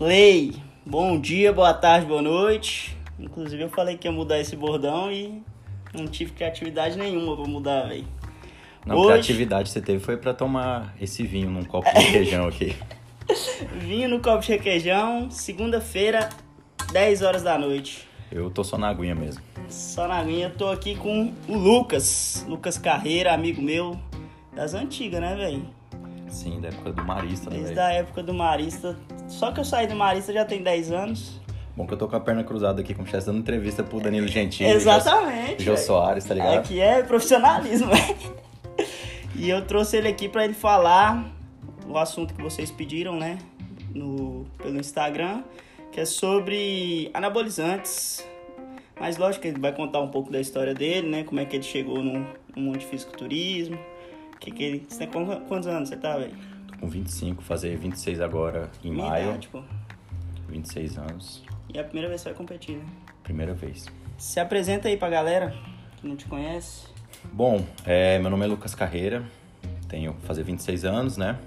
Play. Bom dia, boa tarde, boa noite. Inclusive eu falei que ia mudar esse bordão e não tive criatividade nenhuma pra mudar, velho. Não, Hoje- criatividade que você teve foi pra tomar esse vinho num copo de requeijão aqui. Vinho no copo de requeijão, segunda-feira, 10 horas da noite. Eu tô só na aguinha mesmo. Só na eu tô aqui com o Lucas. Lucas Carreira, amigo meu das antigas, né, velho? Sim, da época do Marista, né, Desde a época do Marista. Só que eu saí do Marista já tem 10 anos. Bom que eu tô com a perna cruzada aqui, como se dando entrevista pro Danilo Gentili. Exatamente. Jô. Soares, tá ligado? Aqui é profissionalismo, velho. E eu trouxe ele aqui pra ele falar o assunto que vocês pediram, né? No, pelo Instagram, que é sobre anabolizantes. Mas lógico que ele vai contar um pouco da história dele, né? Como é que ele chegou no, no mundo de fisiculturismo. Que que você tem qu- quantos anos você tá, velho? Tô com 25, fazer 26 agora em Minha maio. idade, pô. 26 anos. E é a primeira vez que você vai competir, né? Primeira vez. Se apresenta aí pra galera que não te conhece. Bom, é, meu nome é Lucas Carreira, tenho fazer 26 anos, né?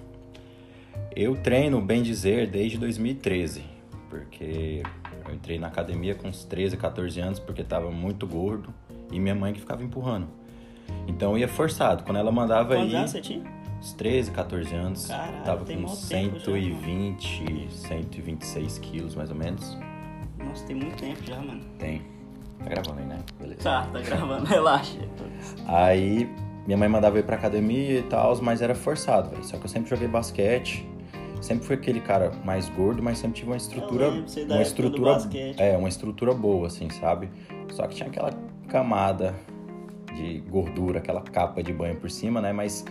Eu treino, bem dizer, desde 2013, porque eu entrei na academia com uns 13, 14 anos porque tava muito gordo e minha mãe que ficava empurrando. Então ia forçado. Quando ela mandava Quantos ir, anos você tinha? uns 13, 14 anos, Caralho, tava com mó uns tempo já, 120, 126 quilos mais ou menos. Nossa, tem muito tempo já, mano. Tem. Tá gravando aí, né? Beleza. Tá, tá gravando, relaxa. Aí minha mãe mandava eu ir pra academia e tal, mas era forçado, velho. Só que eu sempre joguei basquete. Sempre fui aquele cara mais gordo, mas sempre tive uma estrutura. lembro, uma estrutura. É, uma estrutura boa, assim, sabe? Só que tinha aquela camada de gordura, aquela capa de banho por cima, né? Mas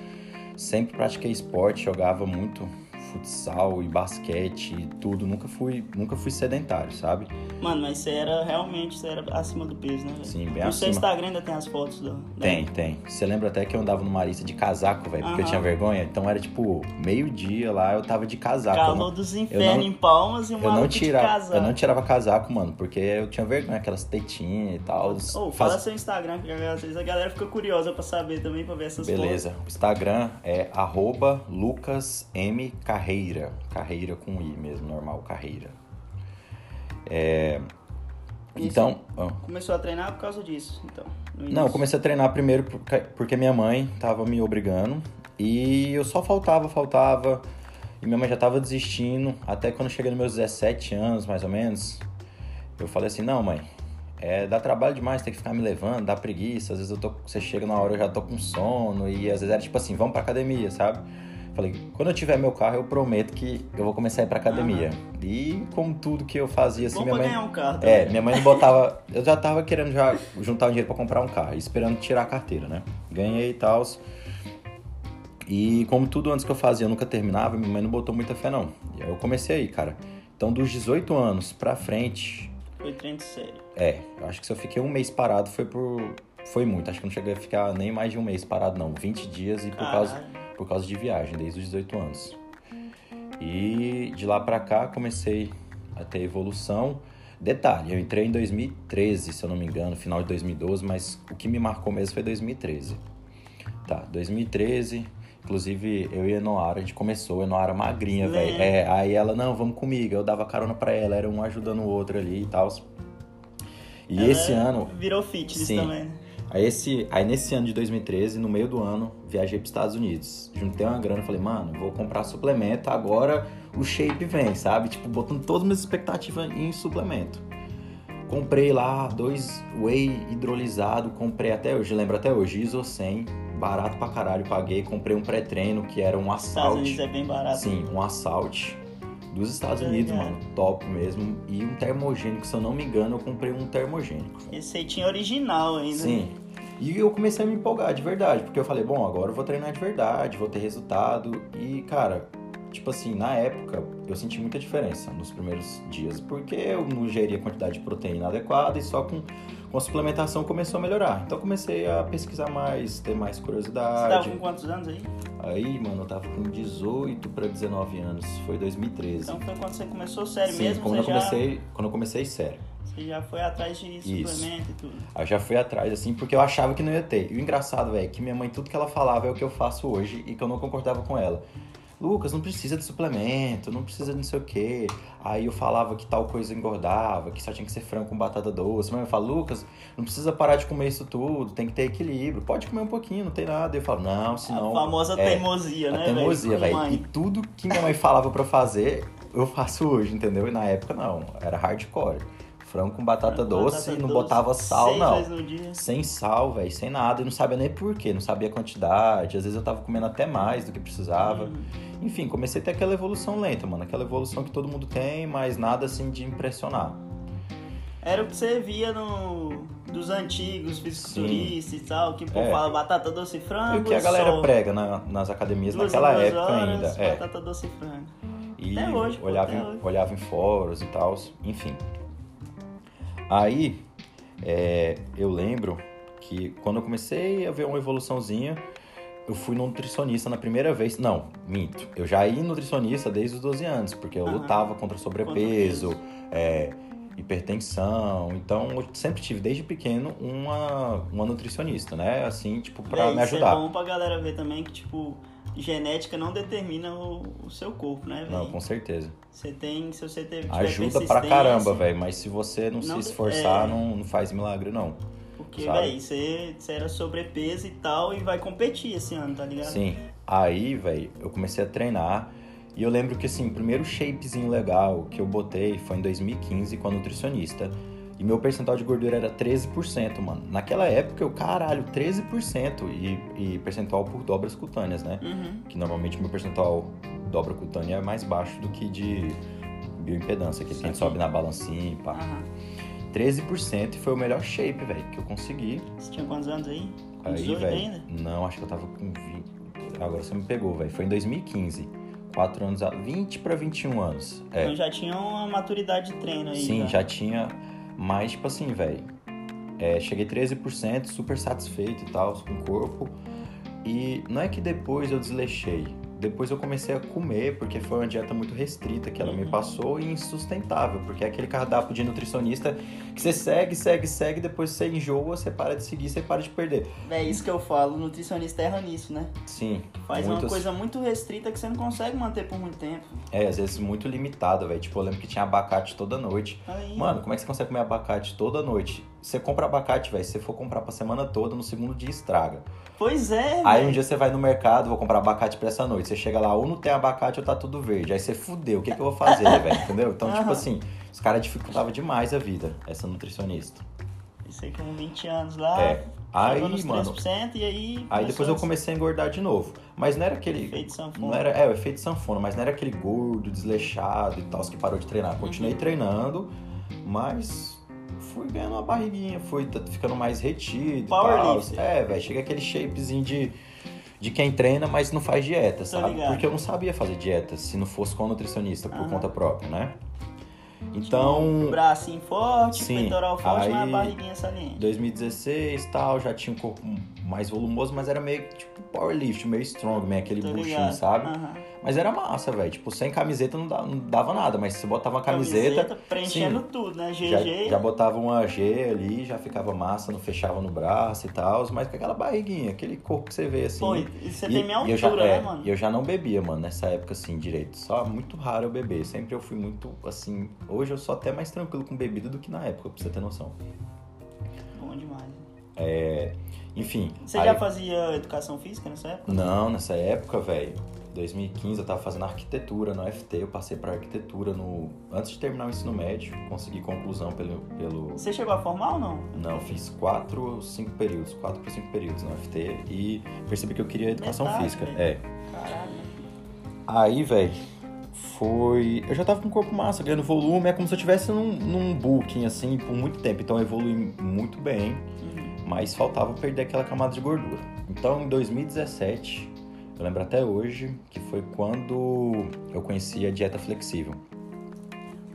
sempre pratiquei esporte, jogava muito futsal e basquete e tudo. Nunca fui, nunca fui sedentário, sabe? Mano, mas você era realmente, você era acima do peso, né, velho? Sim, bem No seu acima. Instagram ainda tem as fotos do... Tem, tem. Você lembra até que eu andava no Marista de casaco, velho, porque eu tinha vergonha? Então era tipo, meio-dia lá, eu tava de casaco. Calor não, dos infernos não- em Palmas e o eu não, tirava, de casa. eu não tirava casaco, mano, porque eu tinha vergonha, aquelas tetinhas e tal. Ô, Faz- fala seu Instagram, que a galera fica curiosa pra saber também, pra ver essas Beleza. O Instagram é arroba Lucas M Carreira. Carreira com I mesmo, normal, Carreira. É... Então, ah. Começou a treinar por causa disso, então. Não, eu comecei a treinar primeiro porque, minha mãe tava me obrigando e eu só faltava, faltava. E minha mãe já tava desistindo. Até quando cheguei nos meus 17 anos, mais ou menos, eu falei assim: não, mãe, é, dá trabalho demais ter que ficar me levando, dá preguiça. Às vezes eu tô, você chega na hora eu já tô com sono e às vezes era tipo assim: vamos pra academia, sabe? Falei, quando eu tiver meu carro, eu prometo que eu vou começar a ir pra academia. E como tudo que eu fazia, assim, Bom minha mãe. ganhar um carro É, também. minha mãe não botava. Eu já tava querendo já juntar um dinheiro pra comprar um carro, esperando tirar a carteira, né? Ganhei e tal. E como tudo antes que eu fazia eu nunca terminava, minha mãe não botou muita fé, não. E aí eu comecei aí, cara. Então, dos 18 anos pra frente, Foi treino sério. é, eu acho que se eu fiquei um mês parado foi por. Foi muito, acho que eu não cheguei a ficar nem mais de um mês parado, não. 20 dias e por causa, Caralho. Por causa de viagem, desde os 18 anos. E de lá pra cá comecei a ter evolução. Detalhe, eu entrei em 2013, se eu não me engano, final de 2012, mas o que me marcou mesmo foi 2013. Tá, 2013, inclusive eu e a Enoara, a gente começou, a Enoara magrinha, Lembro. velho. É, aí ela, não, vamos comigo, eu dava carona pra ela, era um ajudando o outro ali e tal. E Ela esse ano, Virou fitness Sim. também, né? Aí, esse, aí nesse ano de 2013, no meio do ano, viajei para Estados Unidos. Juntei uma grana, falei, mano, vou comprar suplemento, agora o shape vem, sabe? Tipo, botando todas as minhas expectativas em suplemento. Comprei lá dois whey hidrolisado, comprei até hoje, lembro até hoje, ISO 100, barato pra caralho, paguei, comprei um pré-treino que era um Estados assault. Unidos é bem barato. Sim, um assault dos Estados Unidos, mano, top mesmo. E um termogênico, se eu não me engano, eu comprei um termogênico. Esse aí tinha original ainda. Sim. E eu comecei a me empolgar de verdade, porque eu falei, bom, agora eu vou treinar de verdade, vou ter resultado. E, cara, tipo assim, na época eu senti muita diferença nos primeiros dias, porque eu não geria a quantidade de proteína adequada e só com, com a suplementação começou a melhorar. Então eu comecei a pesquisar mais, ter mais Você tava curiosidade. com quantos anos aí? Aí, mano, eu tava com 18 para 19 anos, foi 2013. Então foi quando você começou sério Sim, mesmo? quando você eu já- comecei, quando eu comecei sério. Você já foi atrás de Isso. suplemento e tudo. Eu já fui atrás, assim, porque eu achava que não ia ter. E o engraçado, velho, é que minha mãe, tudo que ela falava é o que eu faço hoje e que eu não concordava com ela. Lucas, não precisa de suplemento, não precisa de não sei o quê. Aí eu falava que tal coisa engordava, que só tinha que ser frango com batata doce. Mas eu falo, Lucas, não precisa parar de comer isso tudo, tem que ter equilíbrio. Pode comer um pouquinho, não tem nada. Eu falo, não, senão. A famosa é, teimosia, a né? teimosia, velho? E tudo que minha mãe falava pra eu fazer, eu faço hoje, entendeu? E na época não, era hardcore. Frango com batata Frango doce, batata não doce, botava sal, não. Sem sal, velho, sem nada. E não sabia nem por quê, não sabia a quantidade. Às vezes eu tava comendo até mais do que precisava. Uhum. Enfim, comecei a ter aquela evolução lenta, mano. Aquela evolução que todo mundo tem, mas nada assim de impressionar. Era o que você via no, dos antigos fisiculturistas e tal, que pô, É. fala batata doce e frango. E o que a galera só prega na- nas academias duas naquela duas época horas, ainda. É. Batata doce e frango. E Até hoje, pô, olhava, até em, hoje. olhava em fóruns e tal, enfim. Aí, é, eu lembro que quando eu comecei a ver uma evoluçãozinha, eu fui no nutricionista na primeira vez. Não, minto. Eu já ia nutricionista desde os 12 anos, porque eu Aham. lutava contra sobrepeso, Contra é, hipertensão. Então, eu sempre tive, desde pequeno, uma, uma nutricionista, né? Assim, tipo, pra me Isso é ajudar. bom pra galera ver também que, tipo, genética não determina o, o seu corpo, né, Não, velho? com certeza. Você tem, se você teve, Ajuda pra caramba, velho. Mas se você não, Não se esforçar, é. não, não faz milagre, não. Porque, velho, você, você era sobrepeso e tal e vai competir esse ano, tá ligado? Sim. Aí, velho, eu comecei a treinar. E eu lembro que, assim, o primeiro shapezinho legal que eu botei foi em 2015 com a nutricionista. E meu percentual de gordura era 13%, mano. Naquela época, eu, caralho, 13%. E, e percentual por dobras cutâneas, né? Uhum. Que normalmente meu percentual dobra cutânea é mais baixo do que de bioimpedância, que a gente sobe na balancinha e pá. Aham. 13% e foi o melhor shape, velho, que eu consegui. Você tinha quantos anos aí? Com Aí, 18 velho. ainda? Não, acho que eu tava com 20. Agora você me pegou, velho. Foi em 2015. 4 anos, a 20 pra 21 anos. É. Então já tinha uma maturidade de treino aí. Sim, já tinha. Mas, tipo assim, velho. É, cheguei 13%, super satisfeito e tal, com o corpo. E não é que depois eu desleixei. Depois eu comecei a comer, porque foi uma dieta muito restrita que ela me Uhum. passou e insustentável. Porque é aquele cardápio de nutricionista que você segue, segue, segue, depois você enjoa, você para de seguir, você para de perder. É isso que eu falo, nutricionista erra nisso, né? Sim. Faz muitas- uma coisa muito restrita que você não consegue manter por muito tempo. É, às vezes muito limitado, velho. Tipo, eu lembro que tinha abacate toda noite. Aí, Mano, como é que você consegue comer abacate toda noite? Você compra abacate, velho. Se você for comprar pra semana toda, no segundo dia estraga. Pois é, Aí velho. um dia você vai no mercado, vou comprar abacate pra essa noite. Você chega lá, ou não tem abacate ou tá tudo verde. Aí você fudeu, o que, que eu vou fazer, velho? Entendeu? Então, tipo Aham. assim, os caras dificultavam demais a vida, essa nutricionista. Isso aí com 20 anos lá. É. Aí, mano. 3% e aí. Aí depois eu comecei a engordar de novo. Mas não era aquele. Efeito sanfona. Não era, é, o efeito sanfona, mas não era aquele gordo, desleixado e tal, que parou de treinar. Continuei Uhum. treinando, mas fui ganhando uma barriguinha, fui ficando mais retido Powerlifter. tal. É, velho, chega aquele shapezinho de, de quem treina, mas não faz dieta, sabe? ligado. Porque eu não sabia fazer dieta se não fosse com a nutricionista, por Aham. conta própria, né? Um Então, bracinho forte, Sim, peitoral forte, mas a aí- barriguinha saliente. 2016 tal, já tinha um corpo mais volumoso, mas era meio tipo powerlift, meio strong, meio aquele Tô buchinho, ligado. sabe? Aham. Mas era massa, velho. Tipo, sem camiseta não dava, não dava nada, mas se você botava uma camiseta, preenchendo sim, tudo, né? já, GG. já botava uma G ali, já ficava massa, não fechava no braço e tal, mas com aquela barriguinha, aquele corpo que você vê assim. Pô, e você E- tem minha eu já, altura, é, né, mano? E eu já não bebia, mano, nessa época, assim, direito. Só muito raro eu beber. Sempre eu fui muito, assim... Hoje eu sou até mais tranquilo com bebida do que na época, pra você ter noção. Bom demais. É, enfim. Você aí- já fazia educação física nessa época? Não, nessa época, velho. 2015 eu tava fazendo arquitetura no UFT, eu passei pra arquitetura no. Antes de terminar o ensino médio, consegui conclusão pelo. pelo... Você chegou a formar ou não? Não, fiz quatro ou cinco períodos, quatro para cinco períodos no UFT e percebi que eu queria educação Metade, física. né? É. Caralho. Aí, velho, foi. Eu já tava com um corpo massa, ganhando volume, é como se eu estivesse num, num booking, assim, por muito tempo. Então eu evolui muito bem, Uhum. mas faltava perder aquela camada de gordura. Então, em 2017, eu lembro até hoje, que foi quando eu conheci a dieta flexível.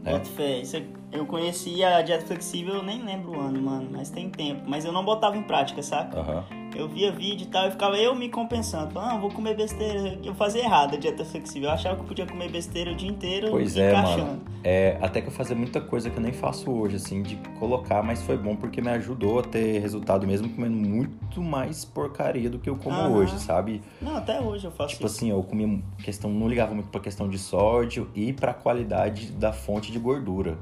É. Bota fé. Você Eu conheci a dieta flexível, eu nem lembro o ano, mano, mas tem tempo. Mas eu não botava em prática, saca? Aham. Eu via vídeo e tal, e ficava eu me compensando. Falando, não, vou comer besteira. Eu fazia errado a dieta flexível. Eu achava que eu podia comer besteira o dia inteiro Pois é, encaixando. mano. É, até que eu fazia muita coisa que eu nem faço hoje, assim, de colocar, mas foi bom porque me ajudou a ter resultado mesmo comendo muito mais porcaria do que eu como Aham. hoje, sabe? Não, até hoje eu faço Tipo isso. assim, eu comia questão, não ligava muito pra questão de sódio e pra qualidade da fonte de gordura.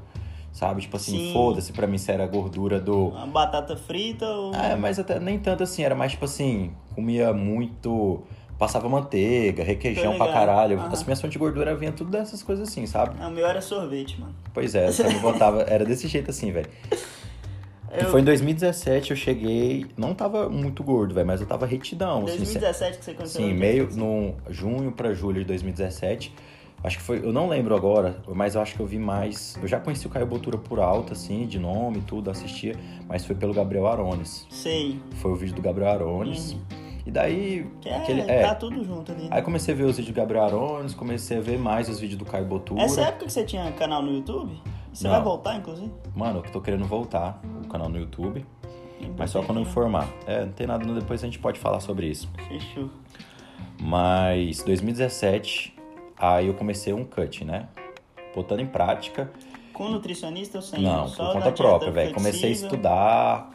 Sabe? Tipo assim, Sim. foda-se pra mim se era gordura do. Uma batata frita ou. É, mas até nem tanto assim, era mais tipo assim, comia muito. Passava manteiga, requeijão pra caralho. Aham. As minhas fontes de gordura vinha tudo dessas coisas assim, sabe? Não, o meu era sorvete, mano. Pois é, só me botava. Era desse jeito assim, velho. Eu- foi em 2017 eu cheguei. Não tava muito gordo, velho, mas eu tava retidão. Assim, 2017 que você conheceu Sim, meio no junho pra julho de 2017. Acho que foi, eu não lembro agora, mas eu acho que eu vi mais. Eu já conheci o Caio Botura por alto, assim, de nome e tudo, assistia, mas foi pelo Gabriel Arones. Sei. Foi o vídeo do Gabriel Arones. E daí. Uhum. Que é, aquele, tá é. tudo junto ali. né? Aí comecei a ver os vídeos do Gabriel Arones, comecei a ver mais os vídeos do Caio Botura. Essa época que você tinha canal no YouTube? Você Não. vai voltar, inclusive? Mano, eu tô querendo voltar o canal no YouTube, mas só quando eu me formar. É, não tem nada, depois a gente pode falar sobre isso. Fechou. Mas 2017, aí eu comecei um cut, né? Botando em prática. Com nutricionista ou sem? Não, por conta própria, velho. Comecei a estudar,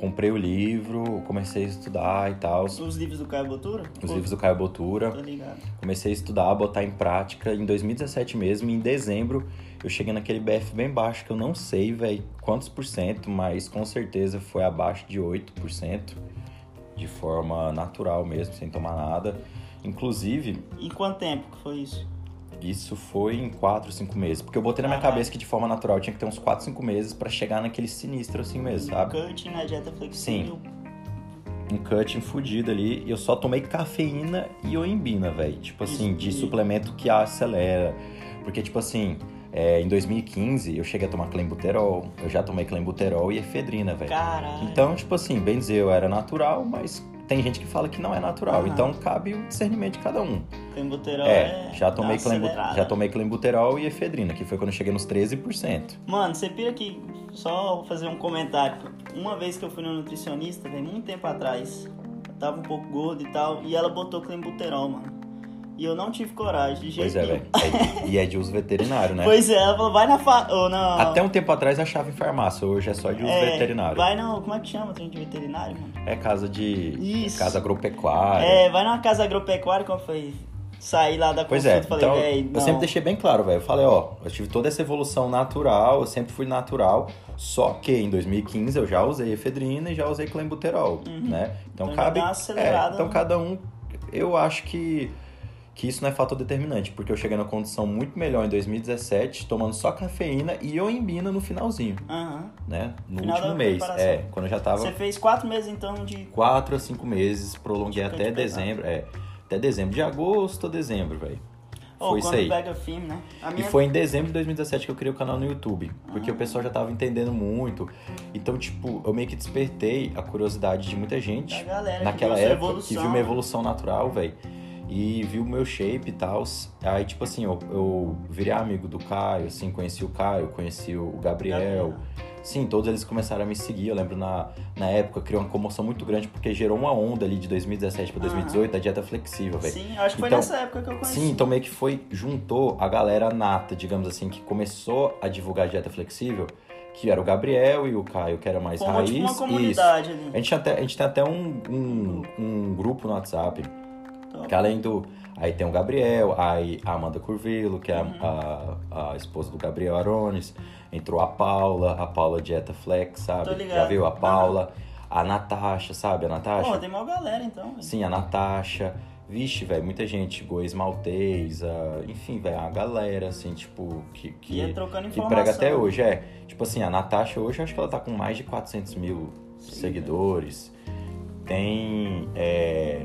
comprei o livro, comecei a estudar e tal. Os Os livros do Caio Botura? Pô, livros do Caio Botura. Tô ligado. Comecei a estudar, botar em prática. Em 2017 mesmo, em dezembro, eu cheguei naquele BF bem baixo, que eu não sei, velho, quantos por cento, mas com certeza foi abaixo de 8%, de forma natural mesmo, sem tomar nada. Inclusive, E quanto tempo que foi isso? isso foi em 4, 5 meses. Porque eu botei na minha Caralho. cabeça que de forma natural tinha que ter uns 4, 5 meses pra chegar naquele sinistro assim mesmo, sabe? Cutting na dieta flexível. um cutting fudido ali. E eu só tomei cafeína e oimbina, velho. Tipo assim, de suplemento que acelera. Porque, tipo assim, é, em 2015 eu cheguei a tomar clenbuterol. Eu já tomei clenbuterol e efedrina, velho. Então, tipo assim, bem dizer, eu era natural, mas tem gente que fala que não é natural. Aham. Então, cabe o discernimento de cada um. Clenbuterol É, é. já tomei, dá clenbu- acelerada. já tomei clenbuterol e efedrina, que foi quando eu cheguei nos 13%. Mano, você pira que. Só fazer um comentário. Uma vez que eu fui no nutricionista, velho, muito tempo atrás. Eu tava um pouco gordo e tal. E ela botou clenbuterol, mano. E eu não tive coragem, de jeito Pois é, velho. É- e é de uso veterinário, né? Pois é, ela falou, vai na fa... ou na... Até um tempo atrás achava em farmácia, hoje é só de uso é, veterinário. Vai no... Como é que chama de veterinário, mano? É casa de. Isso. Casa agropecuária. É, vai numa casa agropecuária, como foi sair lá da Pois consulta, é, falei, então véi, eu sempre deixei bem claro, velho. Eu falei, ó, eu tive toda essa evolução natural, eu sempre fui natural, só que em 2015 eu já usei efedrina e já usei clenbuterol, né? Então, Então cabe. dá uma acelerada, é, então né? cada um, eu acho que que isso não é fator determinante, porque eu cheguei numa condição muito melhor em 2017, tomando só cafeína e oimbina no finalzinho, Aham. né? No Final último mês. É, quando eu já tava Você fez quatro meses, então, de... quatro a cinco meses, prolonguei até de dezembro, é, até dezembro, de agosto a dezembro, velho. Ou Foi isso aí. pega filme, né? A E minha... foi em dezembro de 2017 que eu criei o canal no YouTube, porque Ah. o pessoal já tava entendendo muito. Então, tipo, eu meio que despertei a curiosidade de muita gente naquela que época que viu uma né? evolução natural, velho. E viu o meu shape e tal. Aí, tipo assim, eu, eu virei amigo do Caio, assim, conheci o Caio, conheci o Gabriel. Sim, todos eles começaram a me seguir. Eu lembro na, na época criou uma comoção muito grande porque gerou uma onda ali de 2017 para 2018 da dieta flexível, velho. Sim, acho que foi Então- nessa época que eu conheci. Sim, então meio que foi, juntou a galera nata, digamos assim, que começou a divulgar dieta flexível, que era o Gabriel e o Caio, que era mais Formou raiz. tipo uma Isso. comunidade ali. A gente, até, a gente tem até um, um, um grupo no WhatsApp, Top. que além do. Aí tem o Gabriel, aí a Amanda Curvelo, que é a- Uhum. a, a, esposa do Gabriel Arones. Entrou a Paula, a Paula Dieta Flex, sabe? Já viu? A Paula. A Natasha, sabe? A Natasha? Pô, tem maior galera, então. velho. Sim, a Natasha. Vixe, velho, muita gente, Goes Maltês, a- enfim, velho, a galera, assim, tipo, que, que, trocando que prega até hoje. É, tipo assim, a Natasha hoje, eu acho que ela tá com mais de 400 mil seguidores. Tem é,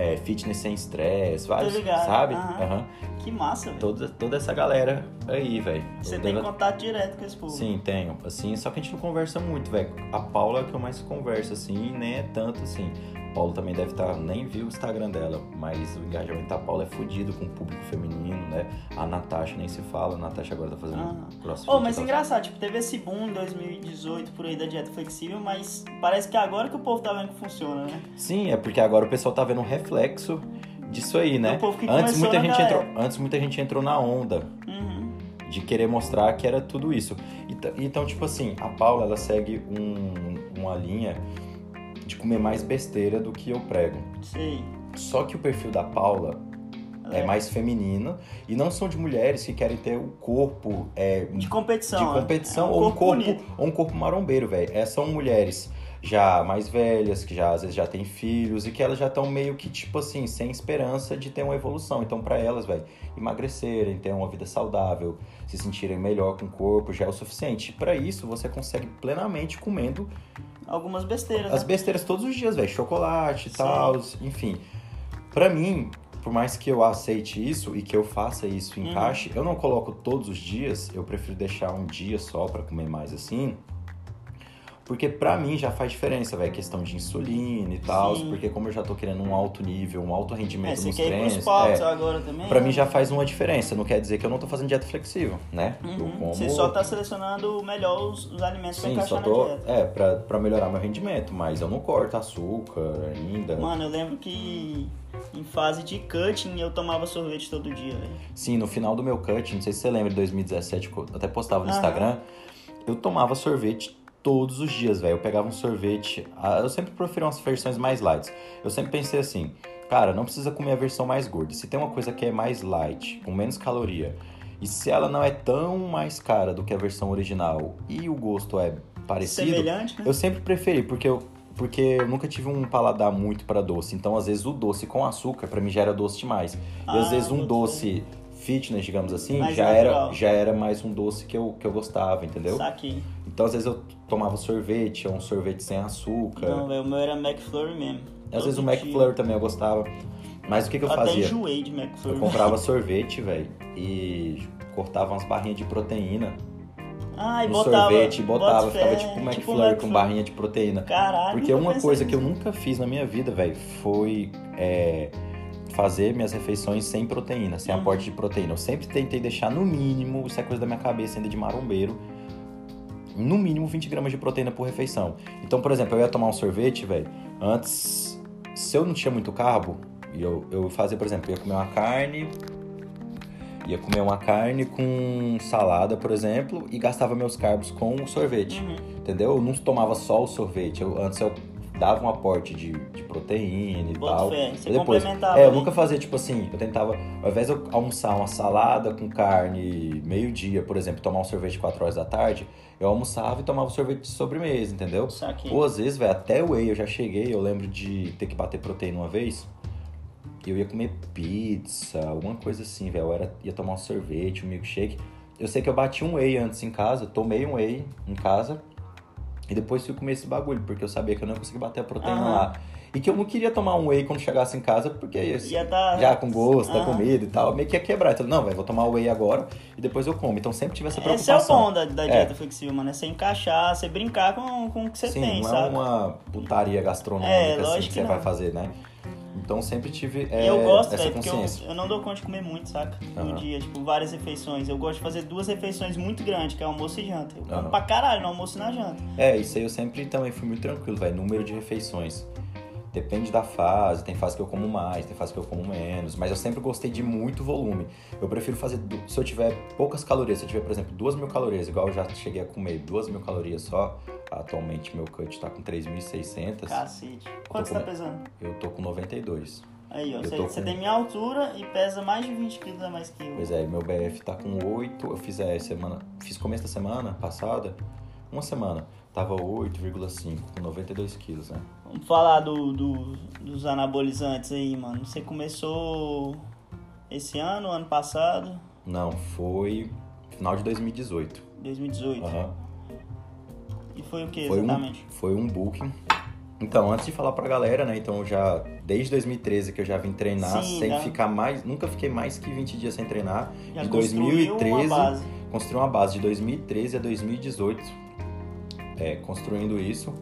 é, fitness sem estresse, vários, sabe? aham. Aham. Que massa, velho. Toda, toda essa galera aí, velho. Você tem devo- contato direto com esse povo. Sim, tenho. Assim, só que a gente não conversa muito, velho. A Paula é que eu mais converso, assim, e nem é tanto assim. Paulo também deve estar, nem viu o Instagram dela, mas o engajamento da Paula é fodido com o público feminino, né? A Natasha nem se fala, a Natasha agora tá fazendo Ah. crossfit. Oh, mas tal. engraçado, tipo, teve esse boom em 2018 por aí da dieta flexível, mas parece que agora que o povo tá vendo que funciona, né? Sim, é porque agora o pessoal tá vendo um reflexo disso aí, né? Que Antes muita, gente entrou, antes muita gente entrou na onda Uhum. de querer mostrar que era tudo isso. Então, tipo assim, a Paula, ela segue um- uma linha de comer mais besteira do que eu prego. Sei. Só que o perfil da Paula é, É. mais feminino e não são de mulheres que querem ter o corpo é, De competição. de né? competição É um ou, um corpo, ou um corpo marombeiro, velho. É, são mulheres já mais velhas, que já às vezes já têm filhos e que elas já estão meio que, tipo assim, sem esperança de ter uma evolução. Então, pra elas, velho, emagrecerem, ter uma vida saudável, se sentirem melhor com o corpo, já é o suficiente. Pra isso, você consegue plenamente comendo Algumas besteiras. as né? besteiras todos os dias, velho. Chocolate e tal, enfim. Pra mim, por mais que eu aceite isso e que eu faça isso e Uhum. encaixe, eu não coloco todos os dias, eu prefiro deixar um dia só pra comer mais assim. Porque pra mim já faz diferença, velho, questão de insulina e tal, Sim. porque como eu já tô querendo um alto nível, um alto É, rendimento você nos quer ir treinos, pros palcos é, agora também? pra né? mim já faz uma diferença. Não quer dizer que eu não tô fazendo dieta flexível, né? Eu Uhum. como Você só tá selecionando melhor os, os alimentos pra Sim, encaixar só na tô. dieta. É, pra, pra melhorar meu rendimento, mas eu não corto açúcar ainda. Mano, eu lembro que em fase de cutting eu tomava sorvete todo dia, velho. Sim, no final do meu cut, não sei se você lembra de 2017, que eu até postava no Aham. Instagram, eu tomava sorvete todos os dias, velho. Eu pegava um sorvete. ah, Eu sempre prefiro umas versões mais light. Eu sempre pensei assim, cara, não precisa comer a versão mais gorda. Se tem uma coisa que é mais light, com menos caloria, e se ela não é tão mais cara do que a versão original e o gosto é parecido, Semelhante, né? eu sempre preferi, porque eu, porque eu nunca tive um paladar muito pra doce. Então, às vezes, o doce com açúcar, pra mim, já era doce demais. E às Ah, vezes, um doce fitness, digamos assim, Mais já era, já era mais um doce que eu, que eu gostava, entendeu? Saquei. Então, às vezes, eu tomava sorvete, ou um sorvete sem açúcar. Não, o meu era McFlurry mesmo. às vezes, o McFlurry também eu gostava. Mas o que, que eu Até fazia? enjoei de Eu McFlurry. comprava sorvete, velho, e cortava umas barrinhas de proteína Ah, e no botava, sorvete e botava. bota Ficava fé, tipo um McFlurry com barrinha de proteína. Caralho, Porque uma coisa que eu nunca fiz na minha vida, velho, foi é, fazer minhas refeições sem proteína, sem Uhum. aporte de proteína. Eu sempre tentei deixar no mínimo, isso é coisa da minha cabeça ainda de marombeiro, no mínimo 20 gramas de proteína por refeição. Então, por exemplo, eu ia tomar um sorvete, velho, antes, se eu não tinha muito carbo, e eu, eu fazia, por exemplo, eu ia comer uma carne, ia comer uma carne com salada, por exemplo, e gastava meus carbos com o sorvete Uhum. entendeu? Eu não tomava só o sorvete. Eu, antes eu dava um aporte de, de proteína e tal. fé, você depois, complementava é, eu nunca fazia tipo assim, eu tentava, ao invés de eu almoçar uma salada com carne meio-dia, por exemplo, tomar um sorvete 4 horas da tarde, eu almoçava e tomava um sorvete de sobremesa, entendeu? Ou às vezes, velho, até o whey eu já cheguei, eu lembro de ter que bater proteína uma vez. Eu ia comer pizza, alguma coisa assim, velho. Eu ia tomar um sorvete, um milkshake. Eu sei que eu bati um whey antes em casa, tomei um whey em casa. E depois fui comer esse bagulho, porque eu sabia que eu não ia conseguir bater a proteína Aham. lá. E que eu não queria tomar um whey quando chegasse em casa, porque ia, Ia dar... já com gosto da Aham. comida e tal, meio que ia quebrar. Então, não, velho, vou tomar o whey agora e depois eu como. Então sempre tive essa Esse é o preocupação. bom da, da É. dieta flexível, mano. É você encaixar, você brincar com, com o que você Sim, tem, não sabe? é uma putaria gastronômica É, assim, que que você não. vai fazer, né? Então sempre tive é, eu gosto, essa velho, porque eu, consciência. eu não dou conta de comer muito, saca? No dia, tipo, várias refeições. Eu gosto de fazer duas refeições muito grandes, que é almoço e janta. Eu como Aham. pra caralho no almoço e na janta. É, isso aí eu sempre também fui muito tranquilo, velho. Número de refeições. Depende da fase, tem fase que eu como mais, tem fase que eu como menos, mas eu sempre gostei de muito volume. Eu prefiro fazer, se eu tiver poucas calorias, se eu tiver, por exemplo, duas mil calorias, igual eu já cheguei a comer duas mil calorias só, atualmente meu cut tá com 3.600, Cacete. Quanto você tá comendo. pesando? eu tô com 92. Aí, ó. Você, tô você com- tem minha altura e pesa mais de 20 quilos a mais que eu. Pois é, meu BF tá com 8, eu fiz é, semana, fiz começo da semana passada, uma semana, tava 8,5, com 92 quilos, né? Vamos falar do, do- dos anabolizantes aí, mano. Você começou esse ano, ano passado, Não, foi final de 2018. 2018. Aham. E foi o que Foi um, exatamente? foi um booking. Então, antes de falar pra galera, né? Então, eu já desde 2013 que eu já vim treinar, Sim, sem né? ficar mais, nunca fiquei mais que 20 dias sem treinar. Já de construiu 2013, uma base. construí uma base de 2013 a 2018, é, construindo isso.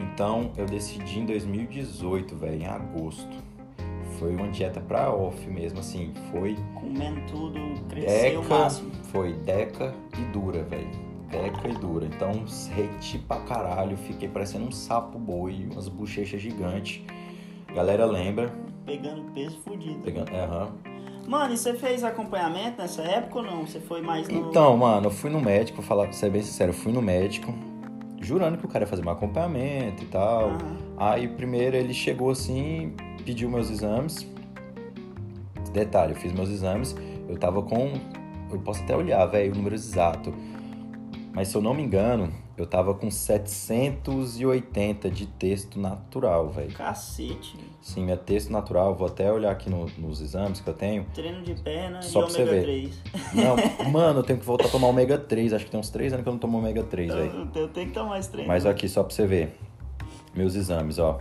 Então eu decidi em 2018, velho, em agosto. Foi uma dieta pra off mesmo, assim. Foi Comendo tudo, cresceu o deca, máximo. foi deca e dura, velho. Deca e dura. Então reti pra caralho, fiquei parecendo um sapo boi, umas bochechas gigantes. Galera lembra, Pegando peso fudido. pegando. é, aham. Mano, e você fez acompanhamento nessa época ou não? Você foi mais no. Então, mano, eu fui no médico, vou falar pra ser bem sincero, eu fui no médico, jurando que o cara ia fazer meu acompanhamento e tal. Aham. Aí primeiro ele chegou assim, pediu meus exames. Detalhe, eu fiz meus exames, eu tava com. Eu posso até olhar, velho, o número exato. Mas se eu não me engano, eu tava com 780 de texto natural, velho. Cacete. Sim, minha texto natural, vou até olhar aqui no- nos exames que eu tenho. Treino de perna Só e pra você ômega ver. 3. Não, mano, eu tenho que voltar a tomar ômega 3. Acho que tem uns 3 anos que eu não tomo ômega 3, velho. Eu, eu tenho que tomar mais treino. Mas aqui, só pra você ver. Meus exames, ó.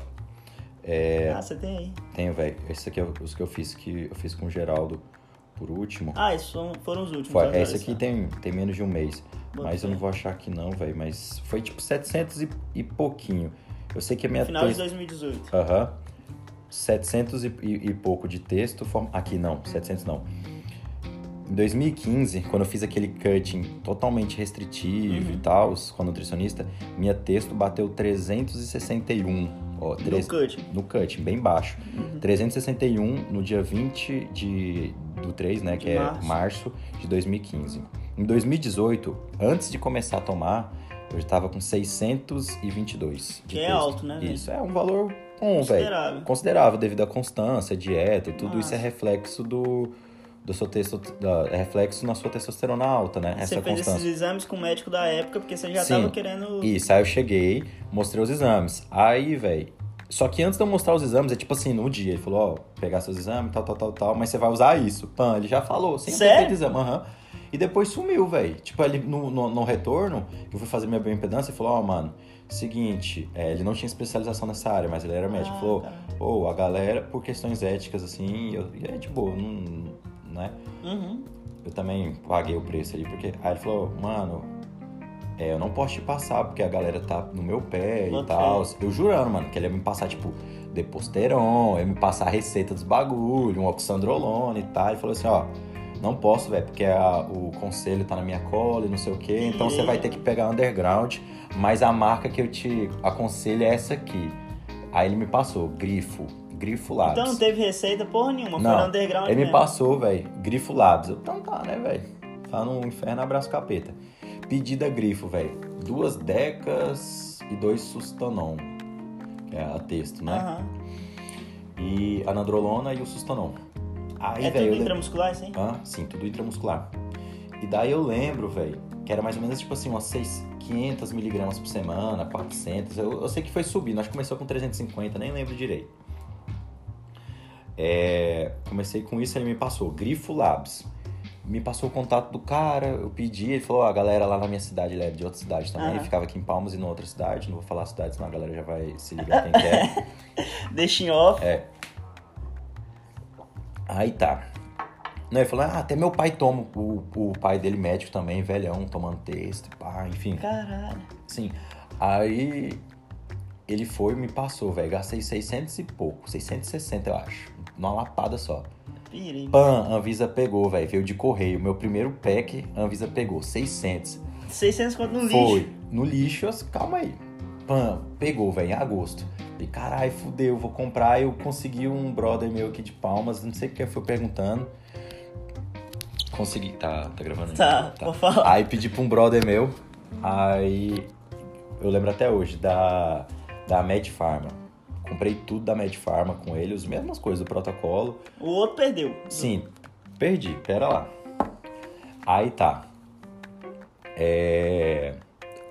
Ah, você tem aí. Tenho, velho. Esse aqui é os que eu fiz, que eu fiz com o Geraldo por último. Ah, esses foram, foram os últimos. Foi, esse aqui tem, tem menos de um mês. Mas eu não vou achar aqui não, velho. Mas foi tipo 700 e, e pouquinho. Eu sei que a minha Final de texto... 2018. Aham. 700 e, e, e pouco de texto. form- Aqui não, 700 não. Em 2015, quando eu fiz aquele cutting totalmente restritivo Uhum. e tal, com a nutricionista, minha texto bateu 361. Ó, três- No cut. no cutting, bem baixo. Uhum. 361 no dia 20 de, do 3, né? De que março. é março de 2015. Em 2018, antes de começar a tomar, eu estava com 622 de Que é texto. alto, né? Isso, é um valor bom, velho. Considerável. Considerável devido à constância, dieta, tudo isso é reflexo do, do seu testo, da- é reflexo na sua testosterona alta, né? Você Essa fez constância. esses exames com o médico da época porque você já Sim. tava querendo. Isso, aí eu cheguei, mostrei os exames. Aí, velho. Só que antes de eu mostrar os exames, é tipo assim, no dia, ele falou, ó, pegar seus exames, tal, tal, tal, tal, mas você vai usar isso. Pã, ele já falou, sem Sério? exame, aham. E depois sumiu, velho. Tipo, ele no, no, no retorno, eu fui fazer minha bioimpedância e falou, ó, mano, seguinte, é, ele não tinha especialização nessa área, mas ele era médico. Ah, falou, cara. pô, a galera, por questões éticas, assim, eu, e é de boa, não, né? Uhum. eu também paguei o preço ali, porque. Aí ele falou, mano, é, eu não posso te passar, porque a galera tá no meu pé e Bota tal. Eu jurando, mano, que ele ia me passar, tipo, Deposteron, ia me passar a receita dos bagulho, um oxandrolone e tal. Ele falou assim, ó. Não posso, velho, porque a- o conselho tá na minha cola e não sei o quê. Então você vai ter que pegar underground. Mas a marca que eu te aconselho é essa aqui. Aí ele me passou, Grifo. Grifo Labs. Então não teve receita porra nenhuma, foi Não, no underground Ele me mesmo. passou, velho, Grifo Labs. Eu, então tá, né, velho? Tá no inferno, abraço capeta. Pedida Grifo, velho. Duas decas e dois Sustanon. Que é a texto, né? Aham. E a Nandrolona e o Sustanon. Aí, É eu tudo intramuscular, sim? Hã? Sim, tudo intramuscular. E daí eu lembro, velho, que era mais ou menos tipo assim, umas 6, 500 miligramas por semana, 400. Eu, eu sei que foi subindo, acho que começou com 350, nem lembro direito. É, comecei com isso, ele me passou Grifo Labs. Me passou o contato do cara, eu pedi, ele falou, ó, a galera lá na minha cidade, ele é de outra cidade também, Aham. ficava aqui em Palmas e na outra cidade, não vou falar cidade, senão a galera já vai se ligar quem quer. Deixa em off. É. Aí tá. Não, ele falou, ah, até meu pai toma. O, o pai dele, médico também, velhão, tomando texto, pá, enfim. Caralho. Sim. Aí ele foi e me passou, velho. Gastei 600 e pouco, 660 eu acho. Numa lapada só. Pirei. Pan, Anvisa pegou, velho. Veio de correio. Meu primeiro pack, Anvisa pegou, 600. 600 conto no Foi. lixo. No lixo, calma aí. Pan, pegou, velho, em agosto. Falei, caralho, fudeu, vou comprar. Eu consegui um brother meu aqui de Palmas, não sei o que foi perguntando. Consegui. Tá, tá gravando aí? Tá, vou falar. Aí pedi pra um brother meu. Aí eu lembro até hoje da, da Med Pharma. Comprei tudo da Med Pharma com ele, as mesmas coisas do protocolo. O outro perdeu. Sim, perdi, pera lá. Aí tá. É...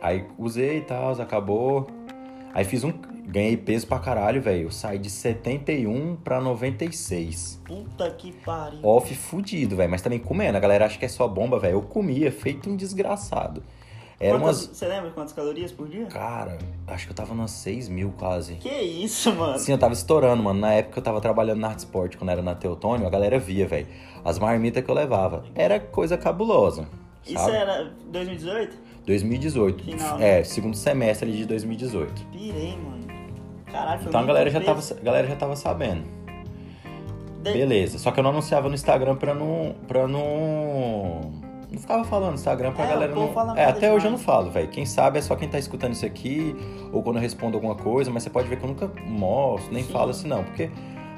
Aí usei e tal, acabou. Aí fiz um. Ganhei peso pra caralho, velho. Eu saí de 71 pra 96. Puta que pariu. Off fudido, velho. Mas também comendo. A galera acha que é só bomba, velho. Eu comia, feito um desgraçado. Era Quantas- umas. Você lembra quantas calorias por dia? Cara, acho que eu tava umas 6 mil quase. Que isso, mano? Sim, eu tava estourando, mano. Na época eu tava trabalhando na Arte Sport, quando era na Teotônio, a galera via, velho. As marmitas que eu levava. Era coisa cabulosa. Isso sabe? era 2018? 2018. Final, né? É, segundo semestre ali de 2018. Pirei, mano. Caralho, Então a galera já, tava, a galera já tava sabendo. De- Beleza. Só que eu não anunciava no Instagram pra não. pra não. Não ficava falando no Instagram pra É, galera não. É, até hoje eu não demais. falo, velho. Quem sabe é só quem tá escutando isso aqui, ou quando eu respondo alguma coisa, mas você pode ver que eu nunca mostro, nem Sim. falo assim, não. Porque,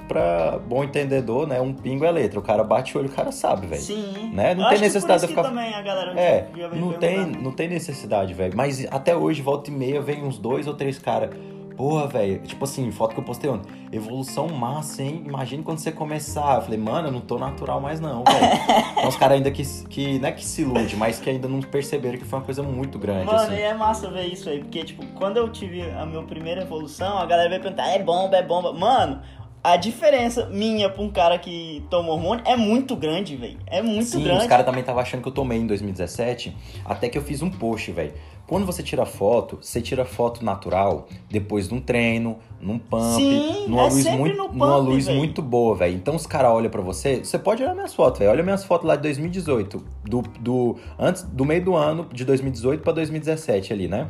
pra bom entendedor, né, um pingo é letra. O cara bate o olho, o cara sabe, velho. Sim. Né? Não Eu tem necessidade de ficar- também a galera É, já não tem, não tem necessidade, velho. Mas até hoje, volta e meia, vem uns dois ou três caras. Porra, velho. Tipo assim, foto que eu postei ontem. Evolução massa, hein? Imagina quando você começar. Eu falei, mano, eu não tô natural mais não, velho. Tem uns caras ainda que, que, não é que se ilude, mas que ainda não perceberam que foi uma coisa muito grande, Mano, assim. e é massa ver isso aí, porque, tipo, quando eu tive a minha primeira evolução, a galera veio perguntar, é bomba, é bomba. Mano, a diferença minha pra um cara que toma hormônio é muito grande, velho. É muito Sim, grande. os caras também estavam achando que eu tomei em 2017, até que eu fiz um post, velho. Quando você tira foto, você tira foto natural depois de um treino, num pump, Sim, numa é luz muito, no pump, numa luz véi. muito boa, velho. Então os caras olham pra você, você pode olhar minhas fotos, velho. Olha minhas fotos lá de 2018, do, do antes do meio do ano de 2018 pra 2017 ali, né?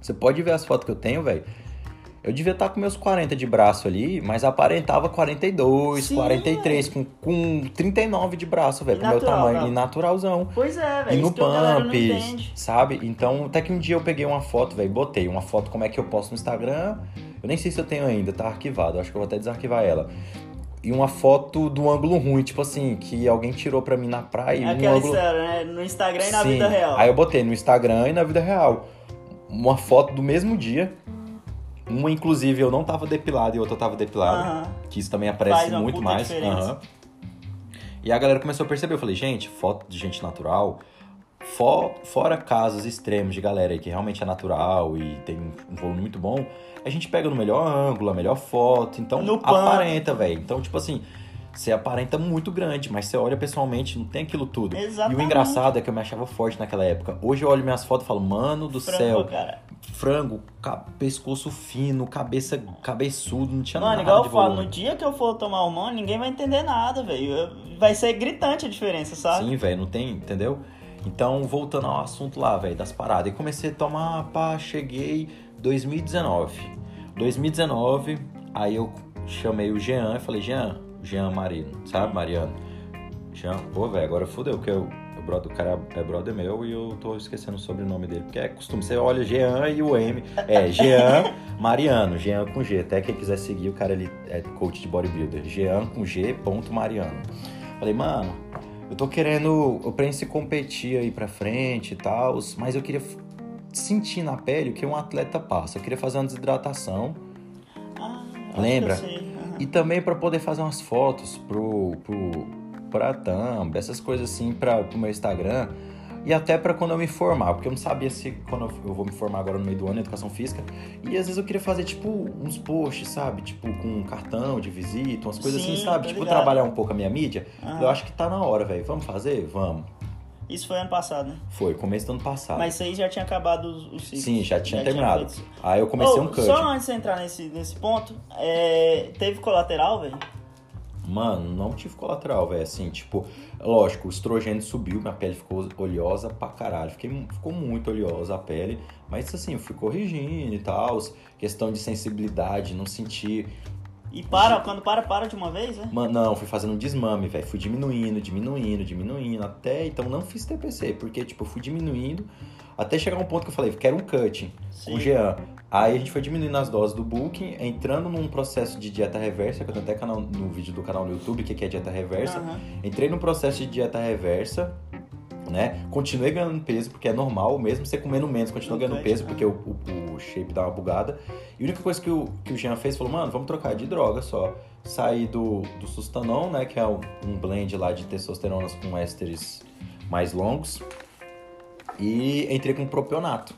Você pode ver as fotos que eu tenho, velho. Eu devia estar com meus 40 de braço ali, mas aparentava 42, Sim, 43, com, com 39 de braço, velho, pro meu tamanho. né? E naturalzão. Pois é, velho. E no não pump, sabe? Então, até que um dia eu peguei uma foto, velho, botei uma foto como é que eu posto no Instagram. Eu nem sei se eu tenho ainda, tá arquivado. Acho que eu vou até desarquivar ela. E uma foto do ângulo ruim, tipo assim, que alguém tirou pra mim na praia. É um aquela ângulo... história, né? No Instagram e na Sim. vida real. Aí eu botei no Instagram e na vida real. Uma foto do mesmo dia. Uma, inclusive, eu não tava depilado e outra tava depilado. Aham. Que isso também aparece muito mais. E a galera começou a perceber. Eu falei, gente, foto de gente natural. fo- fora casos extremos de galera aí que realmente é natural e tem um volume muito bom, a gente pega no melhor ângulo, a melhor foto. Então No aparenta, velho. Então, tipo assim. Você aparenta muito grande, mas você olha pessoalmente, não tem aquilo tudo. E Exatamente. o engraçado é que eu me achava forte naquela época. Hoje eu olho minhas fotos e falo, mano do Frango, céu, cara. Frango, pescoço fino, cabeça cabeçudo, não tinha Mano, nada igual de eu falo, volume. no dia que eu for tomar hormônio, ninguém vai entender nada, velho. Vai ser gritante a diferença, sabe? Sim, velho, não tem, entendeu? Então, voltando ao assunto lá, velho, das paradas. E comecei a tomar, pá, cheguei 2019. 2019, aí eu chamei o Jean e falei, Jean, Jean Marino, sabe, Mariano? Jean, pô, velho, agora fodeu, porque eu, o, brother, o cara é brother meu e eu tô esquecendo o sobrenome dele, porque é costume, você olha Jean e o M, é Jean Mariano, Jean com G, até quem quiser seguir, o cara ali é coach de bodybuilder, Jean com G, ponto Mariano. Falei, mano, eu tô querendo, eu penso em competir aí pra frente e tal, mas eu queria sentir na pele o que um atleta passa. Eu queria fazer uma desidratação Ah, Lembra? aham. e também pra poder fazer umas fotos pro, pro, pra thumb, essas coisas assim pra, pro meu Instagram. E até pra quando eu me formar, porque eu não sabia se quando eu- vou me formar agora no meio do ano em educação física. E às vezes eu queria fazer tipo uns posts, sabe? Tipo com um cartão de visita, umas coisas Sim, assim, sabe? Tipo ligado. trabalhar um pouco a minha mídia. Aham. Eu acho que tá na hora, velho. Vamos fazer? Vamos. Isso foi ano passado, né? Foi, começo do ano passado. Mas isso aí já tinha acabado os, os ciclos. Sim, já tinha terminado. feito. Aí eu comecei Ô, um cut. Só antes de entrar nesse, nesse ponto, é, teve colateral, velho? Mano, não tive colateral, velho. Assim, tipo, lógico, o estrogênio subiu, minha pele ficou oleosa pra caralho. Fiquei, ficou muito oleosa a pele. Mas assim, eu fui corrigindo e tal. Questão de sensibilidade, não sentir. E para, quando para, para de uma vez, né? Mano, não, fui fazendo um desmame, velho. Fui diminuindo, diminuindo, diminuindo. Até então não fiz TPC, porque, tipo, eu fui diminuindo. Até chegar um ponto que eu falei, quero um cutting Sim. com o Jean. Aí a gente foi diminuindo as doses do Booking, entrando num processo de dieta reversa, que eu tenho até canal, no vídeo do canal no YouTube, que que é dieta reversa. Aham. Entrei no processo de dieta reversa, né? Continuei ganhando peso, porque é normal, mesmo você comendo menos, continua ganhando peso, porque o, o- o shape dá uma bugada. E a única coisa que o, que o Jean fez, falou, mano, vamos trocar de droga só. Saí do, do Sustanon, né? Que é um, um blend lá de testosteronas com ésteres mais longos. E entrei com propionato.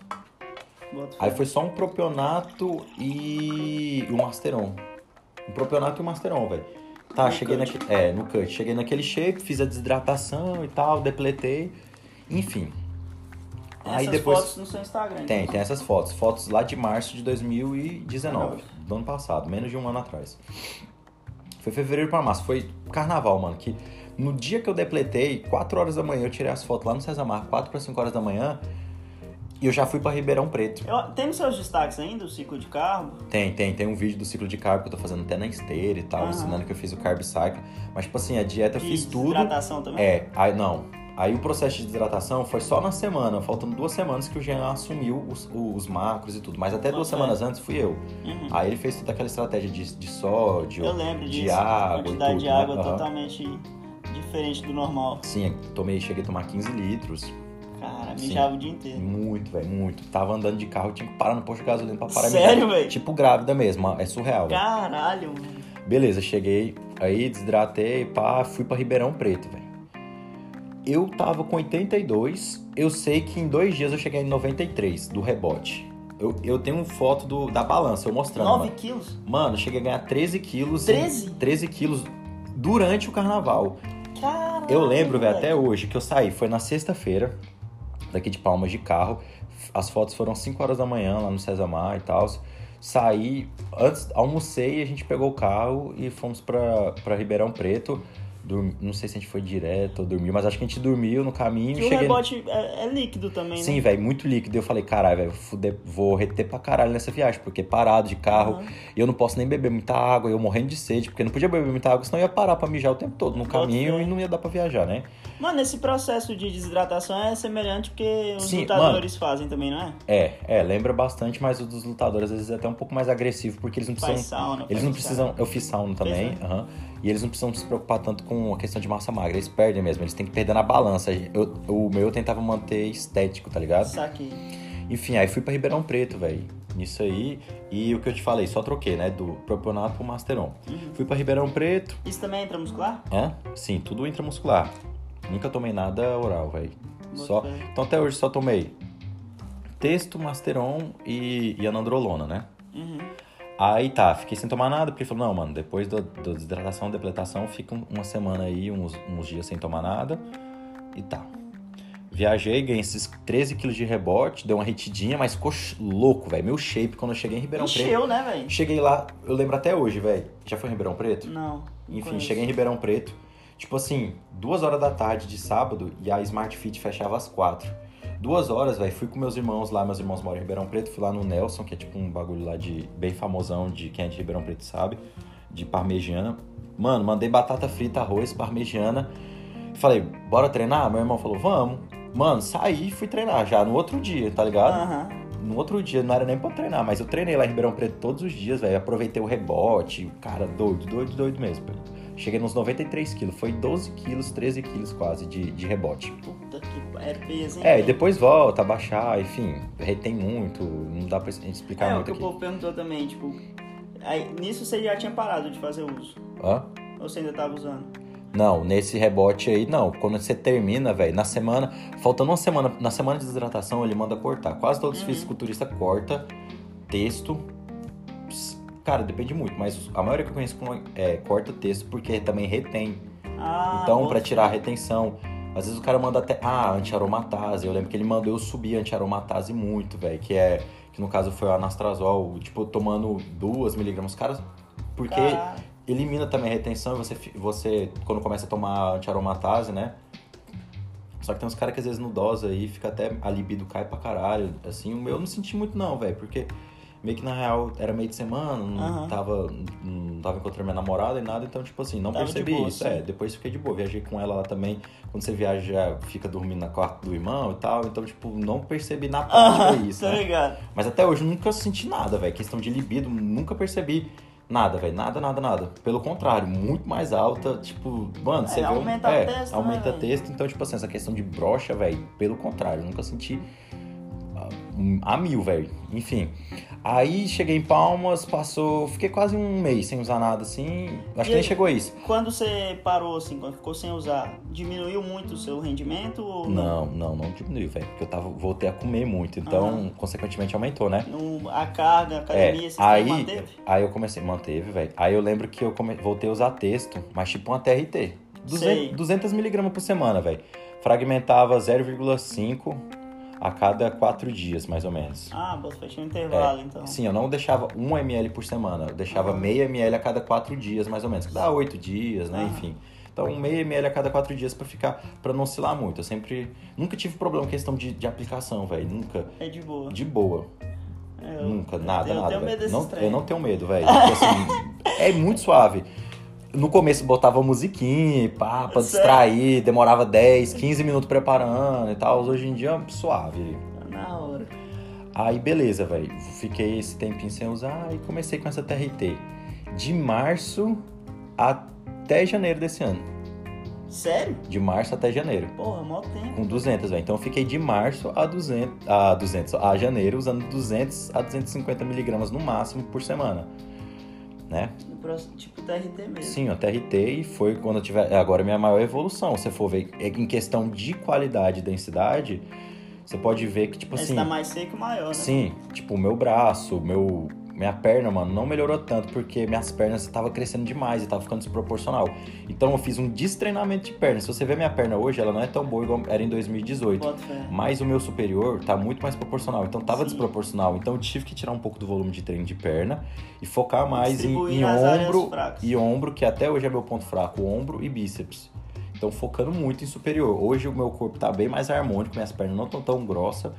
Aí foi só um propionato e um masteron. Um propionato e um masteron, velho. Tá, No cheguei cut. naquele. É, no cut. Cheguei naquele shape, fiz a desidratação e tal, depletei. Enfim. Tem Aí essas depois. fotos no seu Instagram. Tem, então. tem essas fotos. Fotos lá de março de 2019. Do ano passado, menos de um ano atrás. Foi fevereiro pra março. Foi carnaval, mano. Que no dia que eu depletei, 4 horas da manhã, eu tirei as fotos lá no César Mar, 4 para 5 horas da manhã. E eu já fui pra Ribeirão Preto. Eu, tem nos seus destaques ainda o ciclo de carbo? Tem, tem. Tem um vídeo do ciclo de carbo que eu tô fazendo até na esteira e tal, Aham. ensinando que eu fiz o carb cycle. Mas, tipo assim, a dieta eu fiz tudo. Hidratação também? É, aí não. Aí o processo de desidratação foi só na semana, faltando duas semanas que o Jean assumiu os, os macros e tudo. Mas até duas semanas antes fui eu. Uhum. Aí ele fez toda aquela estratégia de, de sódio, Eu lembro de disso. água. a quantidade tudo, de né? água Aham. totalmente diferente do normal. Sim, tomei, cheguei a tomar 15 litros. Cara, mijava o dia inteiro. Muito, velho, muito. Tava andando de carro, tinha que parar no posto de gasolina pra parar Sério, velho? Tipo grávida mesmo, é surreal. Caralho, mano. Beleza, cheguei aí, desidratei, pá, fui pra Ribeirão Preto, velho. Eu tava com 82, eu sei que em dois dias eu cheguei em 93 do rebote. Eu, eu tenho uma foto do, da balança, eu mostrando. 9 Mano. quilos? Mano, eu cheguei a ganhar 13 quilos. 13? 13 quilos durante o carnaval. Caralho. Eu lembro, velho, até hoje, que eu saí, foi na sexta-feira, daqui de Palmas de carro. As fotos foram 5 horas da manhã lá no Cesamar e tal. Saí, antes, almocei, a gente pegou o carro e fomos pra Ribeirão Preto. Dormi- não sei se a gente foi direto ou dormiu, mas acho que a gente dormiu no caminho. Que o cheguei... rebote é, é líquido também, Sim, né? velho, muito líquido. Eu falei, caralho, velho, vou reter pra caralho nessa viagem, porque parado de carro, e eu não posso nem beber muita água, eu morrendo de sede, porque não podia beber muita água, senão eu ia parar pra mijar o tempo todo no caminho e não ia dar pra viajar, né? Mano, esse processo de desidratação é semelhante porque os Sim, lutadores fazem também, não é? É, é, lembra bastante, mas o dos lutadores às vezes é até um pouco mais agressivo, porque eles não Faz precisam. sauna. Eles faz não precisam. Eu fiz sauna também, Fez, aham, e eles não precisam se preocupar tanto com a questão de massa magra. Eles perdem mesmo, eles têm que perder na balança. Eu- o meu eu tentava manter estético, tá ligado? Saquei. Enfim, aí fui pra Ribeirão Preto, velho. Nisso aí. E o que eu te falei, só troquei, né? Do propionato pro Masteron. Uhum. Fui pra Ribeirão Preto. Isso também é intramuscular? Hã? Sim, tudo intramuscular. Nunca tomei nada oral, velho. Só. Então até hoje só tomei texto, Masteron e, e anandrolona, né? Uhum. Aí tá, fiquei sem tomar nada, porque ele falou, não, mano, depois da desidratação, depletação, fica um- uma semana aí, uns, uns dias sem tomar nada e tá. Viajei, ganhei esses 13 quilos de rebote, deu uma retidinha, mas ficou louco, velho. Meu shape quando eu cheguei em Ribeirão Preto. Encheu, né, velho? Cheguei lá, eu lembro até hoje, velho. Já foi em Ribeirão Preto? Não. não Enfim, conheço. cheguei em Ribeirão Preto. Tipo assim, duas horas da tarde de sábado e a Smart Fit fechava às quatro. Duas horas, velho, fui com meus irmãos lá, meus irmãos moram em Ribeirão Preto, fui lá no Nelson, que é tipo um bagulho lá de bem famosão, de quem é de Ribeirão Preto sabe, de parmegiana. Mano, mandei batata frita, arroz, parmegiana. Falei, bora treinar? Meu irmão falou, vamos. Mano, saí e fui treinar já no outro dia, tá ligado? Aham. No outro dia, não era nem pra treinar, mas eu treinei lá em Ribeirão Preto todos os dias, velho. Aproveitei o rebote, cara, doido, doido, doido mesmo. velho. Cheguei nos 93 quilos, foi 12 quilos, 13 quilos quase de, de rebote. Puta que é peso, hein? É, e depois volta a baixar, enfim, retém muito, não dá pra explicar É, o muito que o aqui. povo perguntou também, tipo... Aí, nisso você já tinha parado de fazer uso? Hã? Ou você ainda tava usando? Não, nesse rebote aí, não. Quando você termina, velho, na semana, faltando uma semana, na semana de desidratação, ele manda cortar. Quase todos os Uhum. fisiculturistas corta texto. Cara, depende muito, mas a maioria que eu conheço é, corta texto porque também retém. Ah, então, pra tirar a retenção. Às vezes o cara manda até. Ah, anti-aromatase. Eu lembro que ele mandou eu subir anti-aromatase muito, velho. Que é. Que no caso foi o anastrazol, tipo, tomando 2 miligramas. Cara, porque Caralho. elimina também a retenção e você, você quando começa a tomar anti-aromatase, né? Só que tem uns caras que às vezes não dosa aí, fica até a libido cai pra caralho. Assim, o meu eu não senti muito não, velho, porque meio que na real era meio de semana, não Aham. tava não tava encontrando minha namorada e nada, então tipo assim, não Tava percebi boa, isso. sim. É, depois fiquei de boa, viajei com ela lá também. Quando você viaja, já fica dormindo na quarto do irmão e tal, então tipo, não percebi na prática Aham, isso, tá né? ligado? Mas até hoje eu nunca senti nada, velho. Questão de libido, nunca percebi nada, velho. Nada, nada, nada. Pelo contrário, muito mais alta. Tipo, mano, É, você um- aumenta é, a testa, Aumenta né, texto. Então, tipo assim, essa questão de brocha, velho, pelo contrário, nunca senti a mil, velho. Enfim. Aí cheguei em Palmas, passou. Fiquei quase um mês sem usar nada assim. Acho que E- nem chegou isso. Quando você parou, assim, quando ficou sem usar, diminuiu muito o seu rendimento ou Não, não, não diminuiu, velho. Porque eu tava, voltei a comer muito. Então, Aham. consequentemente, aumentou, né? No, a carga, a academia, É, você aí, manteve? aí eu comecei, manteve, velho. Aí eu lembro que eu come- voltei a usar texto, mas tipo uma TRT. Sei. 200, 200 miligramas por semana, velho. Fragmentava 0,5 a cada 4 dias, mais ou menos. Ah, você fez um intervalo, então. Sim, eu não deixava 1 ml por semana, eu deixava Aham. meio ml a cada 4 dias, mais ou menos, que dá 8 dias, né? Aham. Enfim. Então, meia ml a cada quatro dias pra ficar, para não oscilar muito. Eu sempre, nunca tive problema com questão de, de aplicação, velho, nunca. É de boa. De boa. É, eu- Nunca, nada, eu nada. tenho medo desses não, eu não tenho medo, velho. Porque, assim, é muito suave. No começo botava musiquinha, pá, pra Sério? distrair, demorava 10, 15 minutos preparando e tal. Hoje em dia, suave. Na hora. Aí, beleza, velho. Fiquei esse tempinho sem usar e comecei com essa TRT. De março até janeiro desse ano. Sério? De março até janeiro. Porra, mó tempo. Com 200, velho. Então eu fiquei de março a 200, a 200, a janeiro usando 200 a 250 miligramas no máximo por semana. Né? Próximo, tipo TRT mesmo. Sim, o TRT e foi quando eu tiver. Agora é minha maior evolução. Se você for ver é em questão de qualidade e densidade, você pode ver que, tipo Esse assim. tá mais seco maior, né? Sim, tipo, o meu braço, meu, minha perna, mano, não melhorou tanto porque minhas pernas estavam crescendo demais e tava ficando desproporcional. Então eu fiz um destreinamento de perna. Se você ver minha perna hoje, ela não é tão boa igual era em 2018. Bota fé. Mas o meu superior tá muito mais proporcional. Então tava Sim. desproporcional. Então eu tive que tirar um pouco do volume de treino de perna e focar mais em, em ombro e ombro, que até hoje é meu ponto fraco, ombro e bíceps. Então focando muito em superior. Hoje o meu corpo tá bem mais harmônico, minhas pernas não estão tão grossas,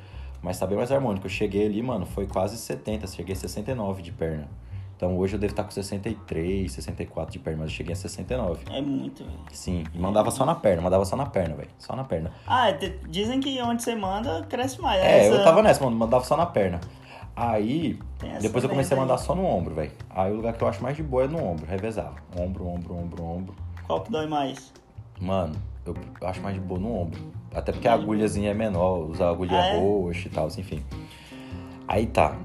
mas tá bem mais harmônico. Eu cheguei ali, mano, foi quase 70, cheguei a 69 de perna. Então hoje eu devo estar com 63, 64 de perna, mas eu cheguei a 69. É muito, velho. Sim, e mandava só na perna, mandava só na perna, velho. Só na perna. Ah, te- dizem que onde você manda, cresce mais. É, Essa- eu tava nessa, mano, mandava só na perna. Aí, depois eu comecei a mandar aí. só no ombro, velho. Aí o lugar que eu acho mais de boa é no ombro, revezava. Ombro, ombro, ombro, ombro. Qual que dói mais? Mano, eu acho mais de boa no ombro. Até porque a boa. agulhazinha é menor, usar agulha Ah, é? roxa e tal, enfim. Aí tá.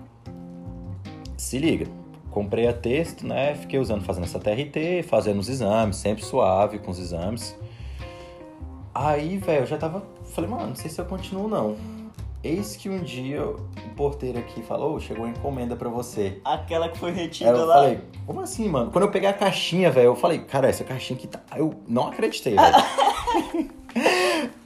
Se liga. Comprei a texto, né? Fiquei usando, fazendo essa TRT, fazendo os exames, sempre suave com os exames. Aí, velho, eu já tava. Falei, mano, não sei se eu continuo não. Eis que um dia o porteiro aqui falou: "Ô, chegou uma encomenda pra você. Aquela que foi retida eu lá. falei, como assim, mano? Quando eu peguei a caixinha, velho, eu falei, cara, essa caixinha aqui tá. Eu não acreditei, velho.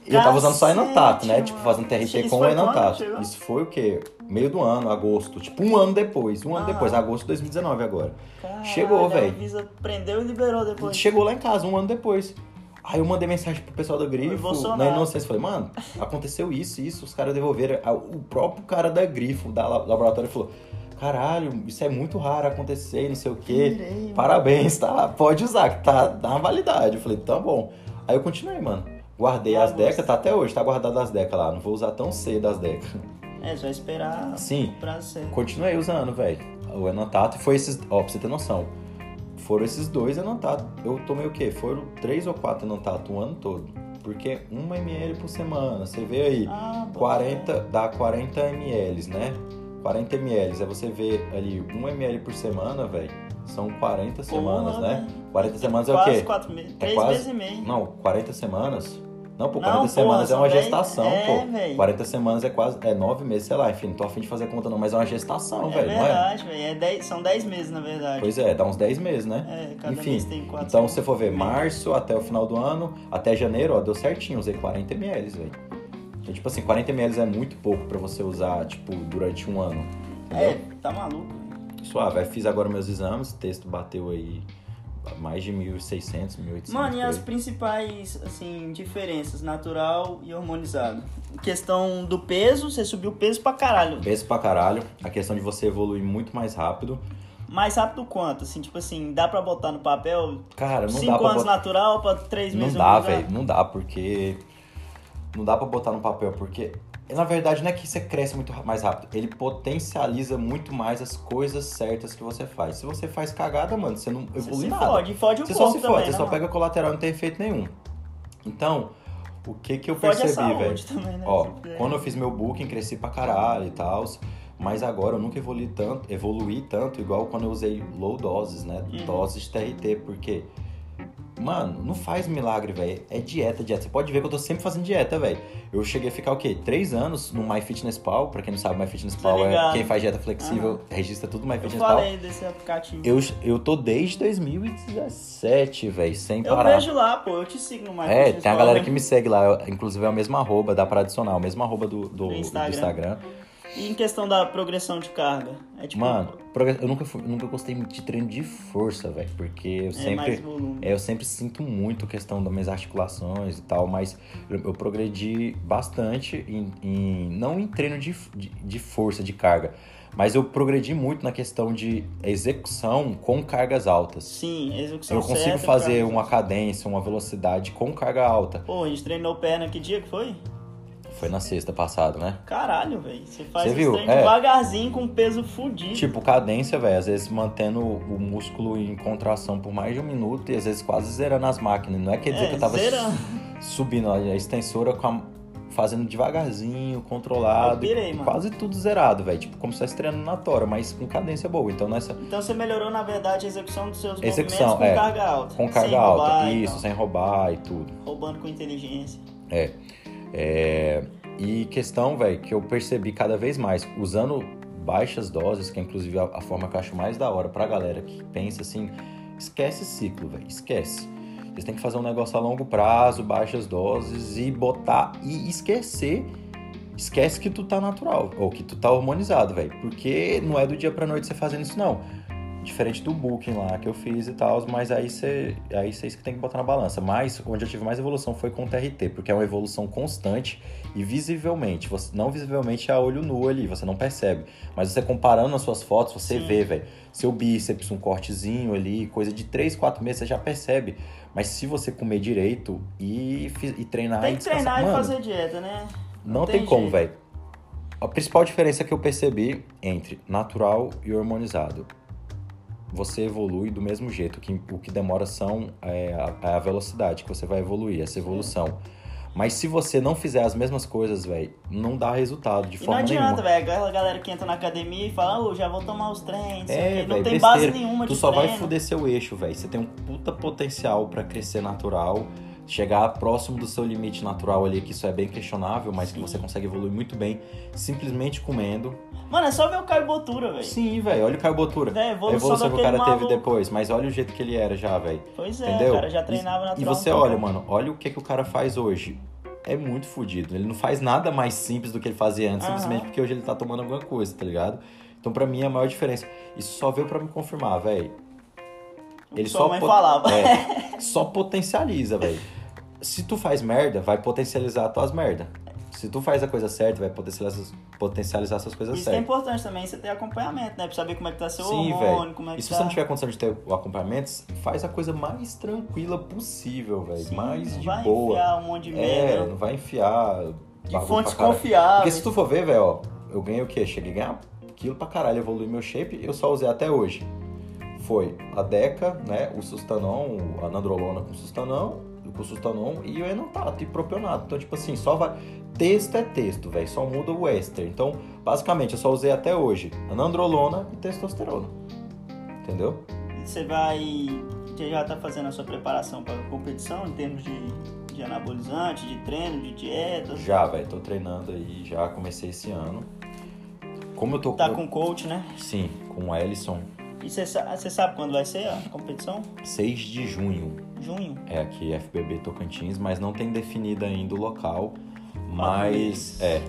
e eu tava usando só Enantato, né? mano. Tipo, fazendo TRT Isso com Enantato. Isso foi o quê? Meio do ano, agosto. Tipo, um ano depois. Um ano Ah. depois, agosto de 2019 agora. Caralho, Chegou, a velho. Anvisa prendeu e liberou depois. Chegou lá em casa, um ano depois. Aí eu mandei mensagem pro pessoal da Grifo, na inocência, falei, mano, aconteceu isso, isso, os caras devolveram. Aí O próprio cara da Grifo, da la- laboratório, falou, caralho, isso é muito raro acontecer, não sei o quê. Parabéns, tá? Pode usar, que tá, dá uma validade. Eu falei, tá bom. Aí eu continuei, mano. Guardei as Bagunça. decas, tá até hoje, tá guardado as decas lá. Não vou usar tão cedo as decas. É, você vai esperar Sim, pra ser. continuei usando, velho. O Enantato e foi esses. Ó, pra você ter noção. Foram esses dois Enantato. Eu tomei o quê? Foram três ou quatro Enantato o ano todo. Porque 1 ml por semana. Você vê aí. Ah, bom. 40, dá 40 ml, né? 40 ml. Aí você vê ali 1 ml por semana, velho. São 40 semanas, Porra, né? velho. 40 semanas é o Quase quê? quatro meses. É Três quase- meses e meio. Não, 40 semanas. Não, pô, Não, 40 porra, semanas é são uma dez- gestação, é, pô. véi. 40 semanas é quase. É 9 meses, sei lá, enfim, não tô afim de fazer conta não, mas é uma gestação, é velho, não é? verdade, velho. É dez- são 10 meses, na verdade. Pois é, dá uns 10 meses, né? É, cada Enfim, mês tem quatro então semanas. se você for ver março até o final do ano, até janeiro, ó, deu certinho, usei 40 ml, velho. Então, tipo assim, 40 ml é muito pouco pra você usar, tipo, durante um ano. Entendeu? É, tá maluco. Suave, aí fiz agora meus exames, o texto bateu aí mais de 1.600, 1.800. Mano, e as principais, assim, diferenças, natural e hormonizado? Questão do peso, você subiu o peso pra caralho. Peso pra caralho, a questão de você evoluir muito mais rápido. Mais rápido quanto? Assim, tipo assim, dá pra botar no papel Cara, não dá 5 pra anos botar... natural pra 3 Não meses dá, hormonizado? velho, não dá, porque... Não dá pra botar no papel, porque... Na verdade, não é que você cresce muito mais rápido. Ele potencializa muito mais as coisas certas que você faz. Se você faz cagada, mano, você não Você evolui se nada. fode, fode o Você só se fode, também, você né, só pega colateral e não tem efeito nenhum. Então, o que que eu Fode percebi, velho? né? Ó, Se- quando eu fiz meu booking, cresci pra caralho e tal. Mas agora eu nunca evolui tanto, evoluí tanto, igual quando eu usei low doses, né? Uhum. Doses de TRT, porque. Mano, não faz milagre, velho. É dieta, dieta. Você pode ver que eu tô sempre fazendo dieta, velho. Eu cheguei a ficar o quê? Três anos no MyFitnessPal. Pra quem não sabe, MyFitnessPal Tô é quem faz dieta flexível, registra tudo no Eu MyFitnessPal. falei desse aplicativo. Eu, eu tô desde 2017, velho, sem Eu parar. vejo lá, pô, eu te sigo no É, MyFitness tem a galera né? que me segue lá, eu- inclusive é o mesmo arroba, dá pra adicionar, o mesmo arroba do, do, do Instagram. Instagram. E em questão da progressão de carga? É tipo, Mano, eu nunca, fui- nunca gostei muito de treino de força, velho. Porque eu é mais sempre. É, eu sempre sinto muito a questão das minhas articulações e tal, mas eu, eu progredi bastante em, em- não em treino de, de, de força, de carga, mas eu progredi muito na questão de execução com cargas altas. Sim, execução Eu consigo certa, fazer uma cadência, uma velocidade com carga alta. Pô, a gente treinou perna que dia que foi? Foi na sexta passada, né? Caralho, velho. Você faz Você esse viu? treino É. devagarzinho com peso fudido. Tipo, cadência, velho, às vezes mantendo o músculo em contração por mais de um minuto e às vezes quase zerando as máquinas. Não é quer dizer É, que eu tava zerando. subindo a extensora com a- fazendo devagarzinho, controlado, Eu pirei, mano. quase tudo zerado, velho. Tipo, como se estivesse treinando na tora, mas com cadência boa. Então nessa Então você melhorou, na verdade, a execução dos seus Execução, movimentos com é. carga alta. com carga Sem alta, isso, sem roubar e tudo. Roubando com inteligência. É, e questão, velho, que eu percebi cada vez mais, usando baixas doses, que é inclusive a, a forma que eu acho mais da hora pra galera que pensa assim, esquece ciclo, velho, esquece. Vocês têm que fazer um negócio a longo prazo, baixas doses e botar e esquecer. Esquece que tu tá natural, ou que tu tá hormonizado, velho. Porque não é do dia pra noite você fazendo isso, não. Diferente do booking lá que eu fiz e tal, mas aí você aí vocês que tem que botar na balança. Mas onde eu tive mais evolução foi com o TRT, porque é uma evolução constante e visivelmente, você, não visivelmente a olho nu ali, você não percebe. Mas você comparando as suas fotos, você Sim. vê, velho. Seu bíceps, um cortezinho ali, coisa de 3, 4 meses, você já percebe. Mas se você comer direito e, e treinar Tem e que treinar descansar, e mano, fazer dieta, né? não tem tem como, velho. A principal diferença que eu percebi entre natural e hormonizado. Você evolui do mesmo jeito. que O que demora são é, a, é a velocidade que você vai evoluir, essa evolução. Mas se você não fizer as mesmas coisas, velho, não dá resultado de E não forma adianta, nenhuma. velho. Aquela galera que entra na academia e fala, ô, já vou tomar os treinos. o É, quê. não tem besteira. base nenhuma Tu de só vai treino. fuder seu eixo, velho. Você tem um puta potencial pra crescer natural, chegar próximo do seu limite natural ali, que isso é bem questionável, mas que Sim. você consegue evoluir muito bem simplesmente comendo. Mano, é só ver o Caio Botura, velho. Sim, velho, olha o Caio Botura. É, a A evolução, evolução que o cara teve depois, mas olha o jeito que ele era já, velho. Pois é, Entendeu? o cara já treinava E natural. você olha, mano, olha o que, que o cara faz hoje. É muito fodido. Ele não faz nada mais simples do que ele fazia antes, Aham. simplesmente porque hoje ele tá tomando alguma coisa, tá ligado? Então, pra mim, é a maior diferença. Isso só veio pra me confirmar, velho. Ele Sua só mãe pot- falava. É, só potencializa, velho. Se tu faz merda, vai potencializar as tuas merda. Se tu faz a coisa certa, vai potencializar, potencializar essas coisas Isso é certas. importante também, você ter acompanhamento, né? Pra saber como é que tá seu Sim, hormônio, como é que E se tá... você não tiver condição de ter o acompanhamento, faz a coisa mais tranquila possível, velho. Mais não de vai boa. enfiar um monte de É, merda. não vai enfiar. de fontes confiáveis. Porque se tu for ver, velho, ó, eu ganhei o quê? Cheguei a ganhar quilo pra caralho, evolui meu shape, eu só usei até hoje. Foi a Deca, né? O Sustanon, a Nandrolona com Sustanon, com Sustanon e o Enotato e propionato. Então, tipo assim, só vai. Texto é texto, velho. Só muda o éster. Então, basicamente, eu só usei até hoje a Nandrolona e testosterona. Entendeu? Você vai. Você já tá fazendo a sua preparação para competição em termos de, de anabolizante, de treino, de dieta. Já, velho. Tô treinando aí, já comecei esse ano. Como eu tô Tá com coach, né? Sim, com o Ellison, E você sa- você sabe quando vai ser a competição? 6 de junho. Junho. É aqui FBB Tocantins, mas não tem definido ainda o local. Quatro Mas meses. é.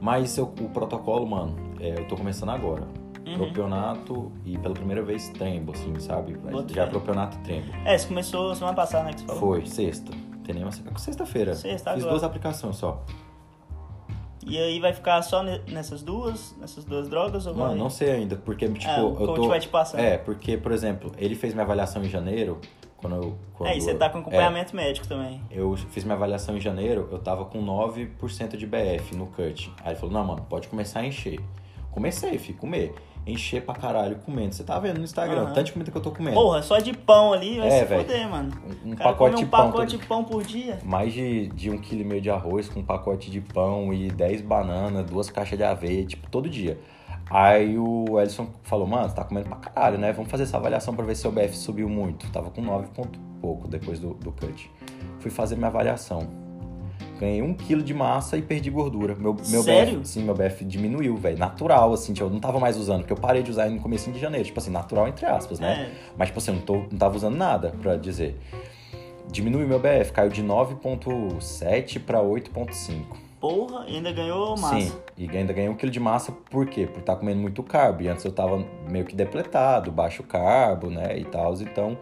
Mas eu- o protocolo, mano, é, eu tô começando agora. Uhum. Propionato e pela primeira vez trembo, assim, sabe? Boto Já fé. propionato trembo. É, você começou semana passada, né? Que você falou. Foi, sexta. Tem nenhuma sexta-feira. Sexta, Fiz agora. duas aplicações só. E aí vai ficar só ne- nessas duas? Nessas duas drogas? Ou Mano, vai... não sei ainda, porque, tipo, Ah, o eu tô. vai te passando. É, porque, por exemplo, ele fez minha avaliação em janeiro, quando eu. Quando É, e você tá com acompanhamento médico também. Eu fiz minha avaliação em janeiro, eu tava com 9% de BF no cut. Aí ele falou, não, mano, pode começar a encher. Comecei, fui comer. Encher pra caralho comendo. Você tá vendo no Instagram, Aham. tanto de comida que eu tô comendo. Porra, só de pão ali vai É, se velho. foder, mano. um O cara pacote de um pão. pacote todo- de pão por dia. Mais de, de um quilo e meio de arroz com um pacote de pão e 10 bananas, duas caixas de aveia, tipo, todo dia. Aí o Ellison falou, mano, você tá comendo pra caralho, né? Vamos fazer essa avaliação pra ver se seu BF subiu muito. Tava com 9 ponto pouco depois do, do cut. Fui fazer minha avaliação. Ganhei um quilo de massa e perdi gordura. Meu, meu Sério? BF, sim, meu BF diminuiu, velho. Natural, assim, tipo, eu não tava mais usando, porque eu parei de usar no começo de janeiro. Tipo assim, natural entre aspas, né? É. Mas, tipo assim, eu não, tô, não tava usando nada pra dizer. Diminuiu meu BF, caiu de 9.7 pra 8.5. Porra, e ainda ganhou massa. Sim, e ainda ganhei um quilo de massa, por quê? Por estar comendo muito carbo. E antes eu tava meio que depletado, baixo carbo, né? E tal, então,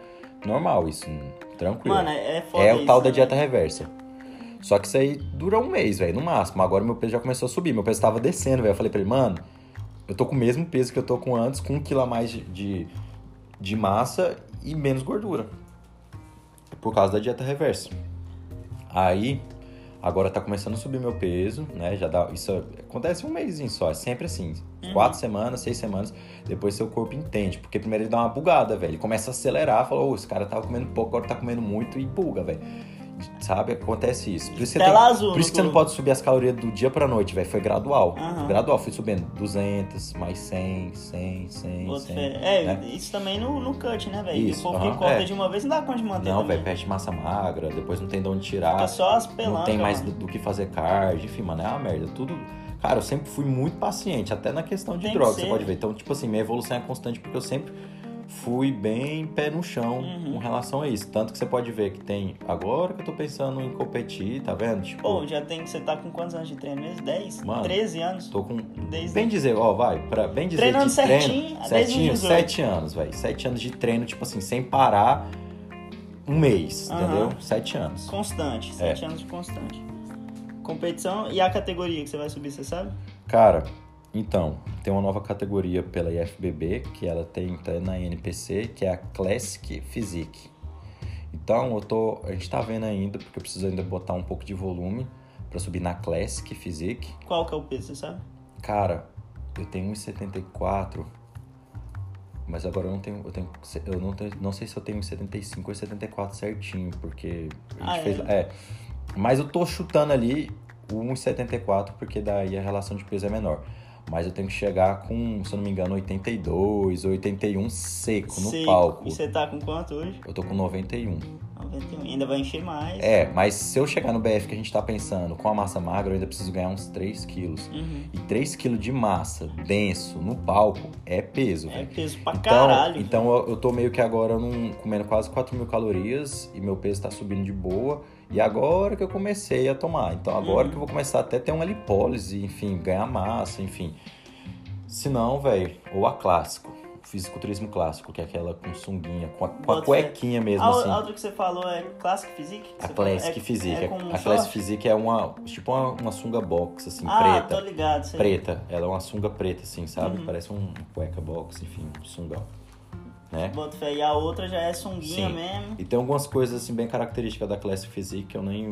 normal isso, tranquilo. Mano, é, é foda é o tal isso, da né? dieta reversa. Só que isso aí dura um mês, velho, no máximo. Agora meu peso já começou a subir. Meu peso tava descendo, velho. Eu falei pra ele, mano, eu tô com o mesmo peso que eu tô com antes, com um quilo a mais de, de, de massa e menos gordura. Por causa da dieta reversa. Aí, agora tá começando a subir meu peso, né? Já dá. Isso acontece um mêsinho só, é sempre assim. Quatro semanas, seis semanas, depois seu corpo entende. Porque primeiro ele dá uma bugada, velho. Ele começa a acelerar, fala, ô, esse cara tava comendo pouco, agora tá comendo muito e buga, velho. Sabe? Acontece isso. Por isso, que, Tela tem- azul por isso que você não pode subir as calorias do dia pra noite, velho. Foi gradual. Aham. Gradual, fui subindo 200, mais 100, 100, 100, Boto 100. fé. É, né? isso também no, no cut, né, velho? Isso, O povo aham, que corta é. de uma vez não dá conta de manter Não, também. velho, perde massa magra, depois não tem de onde tirar. Fica só as pelancas, Não tem mais do, mano. do que fazer card, enfim, mano, é uma merda. Tudo. Cara, eu sempre fui muito paciente, até na questão de Tem que droga, ser. você pode ver. Então, tipo assim, minha evolução é constante porque eu sempre fui bem pé no chão Uhum. com relação a isso. Tanto que você pode ver que tem. Agora que eu tô pensando em competir, tá vendo? Tipo, Pô, já tem. Você tá com quantos anos de treino mesmo? 10? Mano, 13 anos? tô com. Desde- Bem dizer, ó, vai, pra bem dizer Treinando de certinho, treino, certinho, 18. sete anos, velho. Sete anos de treino, tipo assim, sem parar um mês, Aham. entendeu? Sete anos. Constante. É. 7 anos de constante. Competição e a categoria que você vai subir, você sabe? Cara, então, tem uma nova categoria pela IFBB, que ela tem tá na NPC, que é a Classic Physique. Então, eu tô, a gente tá vendo ainda, porque eu preciso ainda botar um pouco de volume pra subir na Classic Physique. Qual que é o peso, você sabe? Cara, eu tenho 1,74, mas agora eu não tenho, eu tenho, eu não tenho, não sei se eu tenho 1,75 ou 1,74 certinho, porque a gente Ah, fez, é? é. Mas eu tô chutando ali o 1,74 porque daí a relação de peso é menor. Mas eu tenho que chegar com, se eu não me engano, 82, 81 seco no palco. E você tá com quanto hoje? Eu tô com 91. 91. Ainda vai encher mais. É, mas se eu chegar no BF que a gente tá pensando, com a massa magra, eu ainda preciso ganhar uns 3 quilos. Uhum. E 3 quilos de massa denso no palco é peso, É peso pra Então, caralho. então eu, eu tô meio que agora num, comendo quase 4 mil calorias e meu peso tá subindo de boa. E agora que eu comecei a tomar. Então agora Uhum. que eu vou começar até ter uma lipólise, enfim, ganhar massa, enfim. Se não, velho, ou a clássico, o fisiculturismo clássico, que é aquela com sunguinha, com a, com a cuequinha mesmo, a, assim. a outra que você falou é Classic Physique? que A? Classic É- Physique. É com um a? Classic Physique é uma, tipo uma, uma sunga box, assim, Ah, preta. tô ligado. Sei. Preta. Ela é uma sunga preta, assim, sabe? Uhum. Parece um cueca box, enfim, um sungão. Né? Bota fé. E a outra já é sunguinha Sim. mesmo. E tem algumas coisas, assim, bem características da Classic Physique que eu nem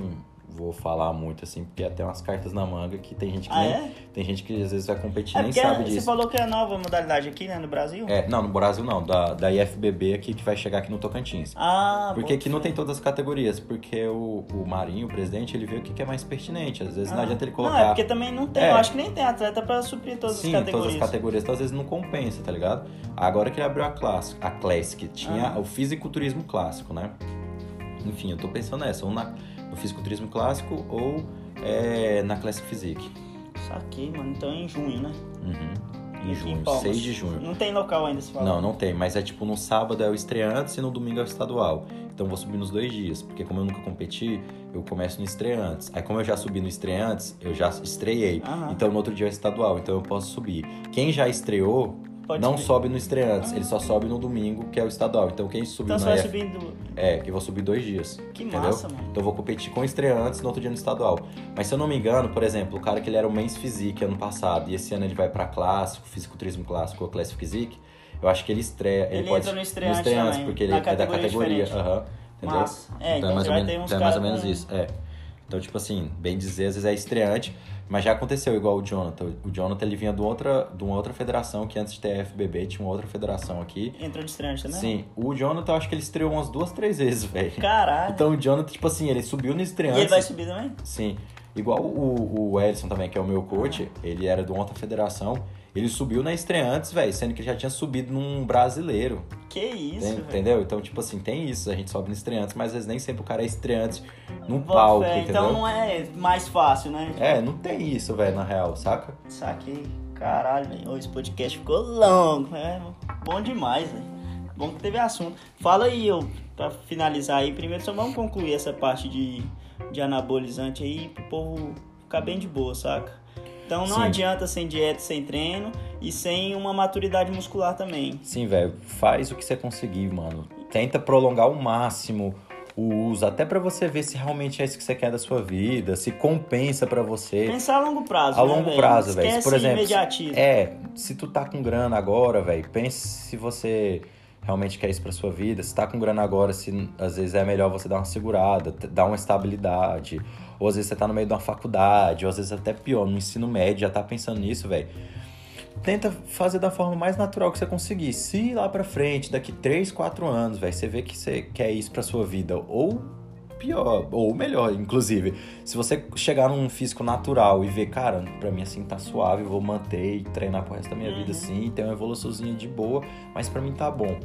vou falar muito, assim, porque até umas cartas na manga que tem gente que Ah, nem... é? Tem gente que às vezes vai competir É nem sabe você disso. falou que é a nova modalidade aqui, né, no Brasil? É, não, no Brasil não, da, da IFBB aqui que vai chegar aqui no Tocantins. Ah, Porque aqui não tem todas as categorias, porque o, o Marinho, o presidente, ele vê o que que é mais pertinente. Às vezes não Ah. adianta ele colocar. Não, é porque também não tem. É. Eu acho que nem tem atleta pra suprir todas Sim, as categorias. todas as categorias, então às vezes não compensa, tá ligado? Agora que ele abriu a Classic, a Classic tinha Ah. o fisiculturismo clássico, né? Enfim, eu tô pensando nessa, ou na, no fisiculturismo clássico ou é, na Classic Physique. Saquei, mano. Então é em junho, né? Uhum. Em junho, Palmas. 6 de junho. Não tem local ainda, se. Não, não tem, mas é tipo no sábado é o estreantes e no domingo é o estadual. Então eu vou subir nos dois dias, porque como eu nunca competi, eu começo no estreantes. Aí como eu já subi no estreantes, eu já estreiei. Aham. Então no outro dia é estadual, então eu posso subir. Quem já estreou Pode não subir. sobe no estreantes, Ah. ele só sobe no domingo, que é o estadual. Então quem subiu Então você na vai F... subindo. É, eu vou subir dois dias. Que entendeu? massa, mano. Então eu vou competir com estreantes no outro dia no estadual. Mas se eu não me engano, por exemplo, o cara que ele era o Men's Physique ano passado e esse ano ele vai pra clássico, fisiculturismo clássico ou Classic Physique, eu acho que ele estreia. Ele, Ele pode entra no estreante também, porque ele é da categoria aham, entendeu? Massa. É, então é mais você ou vai menos, então é mais ou menos isso. É. Então, tipo assim, bem dizer, às vezes é estreante, mas já aconteceu igual o Jonathan. O Jonathan ele vinha de, outra, de uma outra federação, que antes de ter a FBB tinha uma outra federação aqui. Entrou de estreante também? Sim, o Jonathan eu acho que ele estreou umas duas, três vezes, velho. Caralho. Então o Jonathan, tipo assim, ele subiu no e estreante. ele vai subir também? Sim. Igual o, o Edson também, que é o meu coach, ele era de uma outra federação. Ele subiu na estreantes, velho, sendo que ele já tinha subido num brasileiro. Que isso, velho. entendeu? Então, tipo assim, tem isso. A gente sobe no estreantes, mas às vezes nem sempre o cara é estreante num Bota palco, fé, entendeu? Então não é mais fácil, né? É, não tem isso, velho, na real, saca? Saquei. Caralho, velho. Esse podcast ficou longo. É bom demais, velho. Bom que teve assunto. Fala aí, eu, pra finalizar aí, primeiro só vamos concluir essa parte de, de anabolizante aí pro povo ficar bem de boa, saca? Então não Sim. adianta sem dieta, sem treino e sem uma maturidade muscular também. Sim, velho, faz o que você conseguir, mano. Tenta prolongar ao máximo o uso, até pra você ver se realmente é isso que você quer da sua vida, se compensa pra você. Pensar a longo prazo, A né, longo velho? prazo, velho. Por exemplo, imediatismo. É, se tu tá com grana agora, velho, pense se você realmente quer isso pra sua vida. Se tá com grana agora, se às vezes é melhor você dar uma segurada, dar uma estabilidade. Ou às vezes você tá no meio de uma faculdade, ou às vezes até pior, no ensino médio, já tá pensando nisso, velho. Tenta fazer da forma mais natural que você conseguir. Se lá pra frente, daqui 3, 4 anos, velho, você vê que você quer isso pra sua vida, ou pior, ou melhor, inclusive. Se você chegar num físico natural e ver, cara, pra mim assim tá suave, vou manter e treinar pro resto da minha vida assim, ter uma evoluçãozinha de boa, mas pra mim tá bom.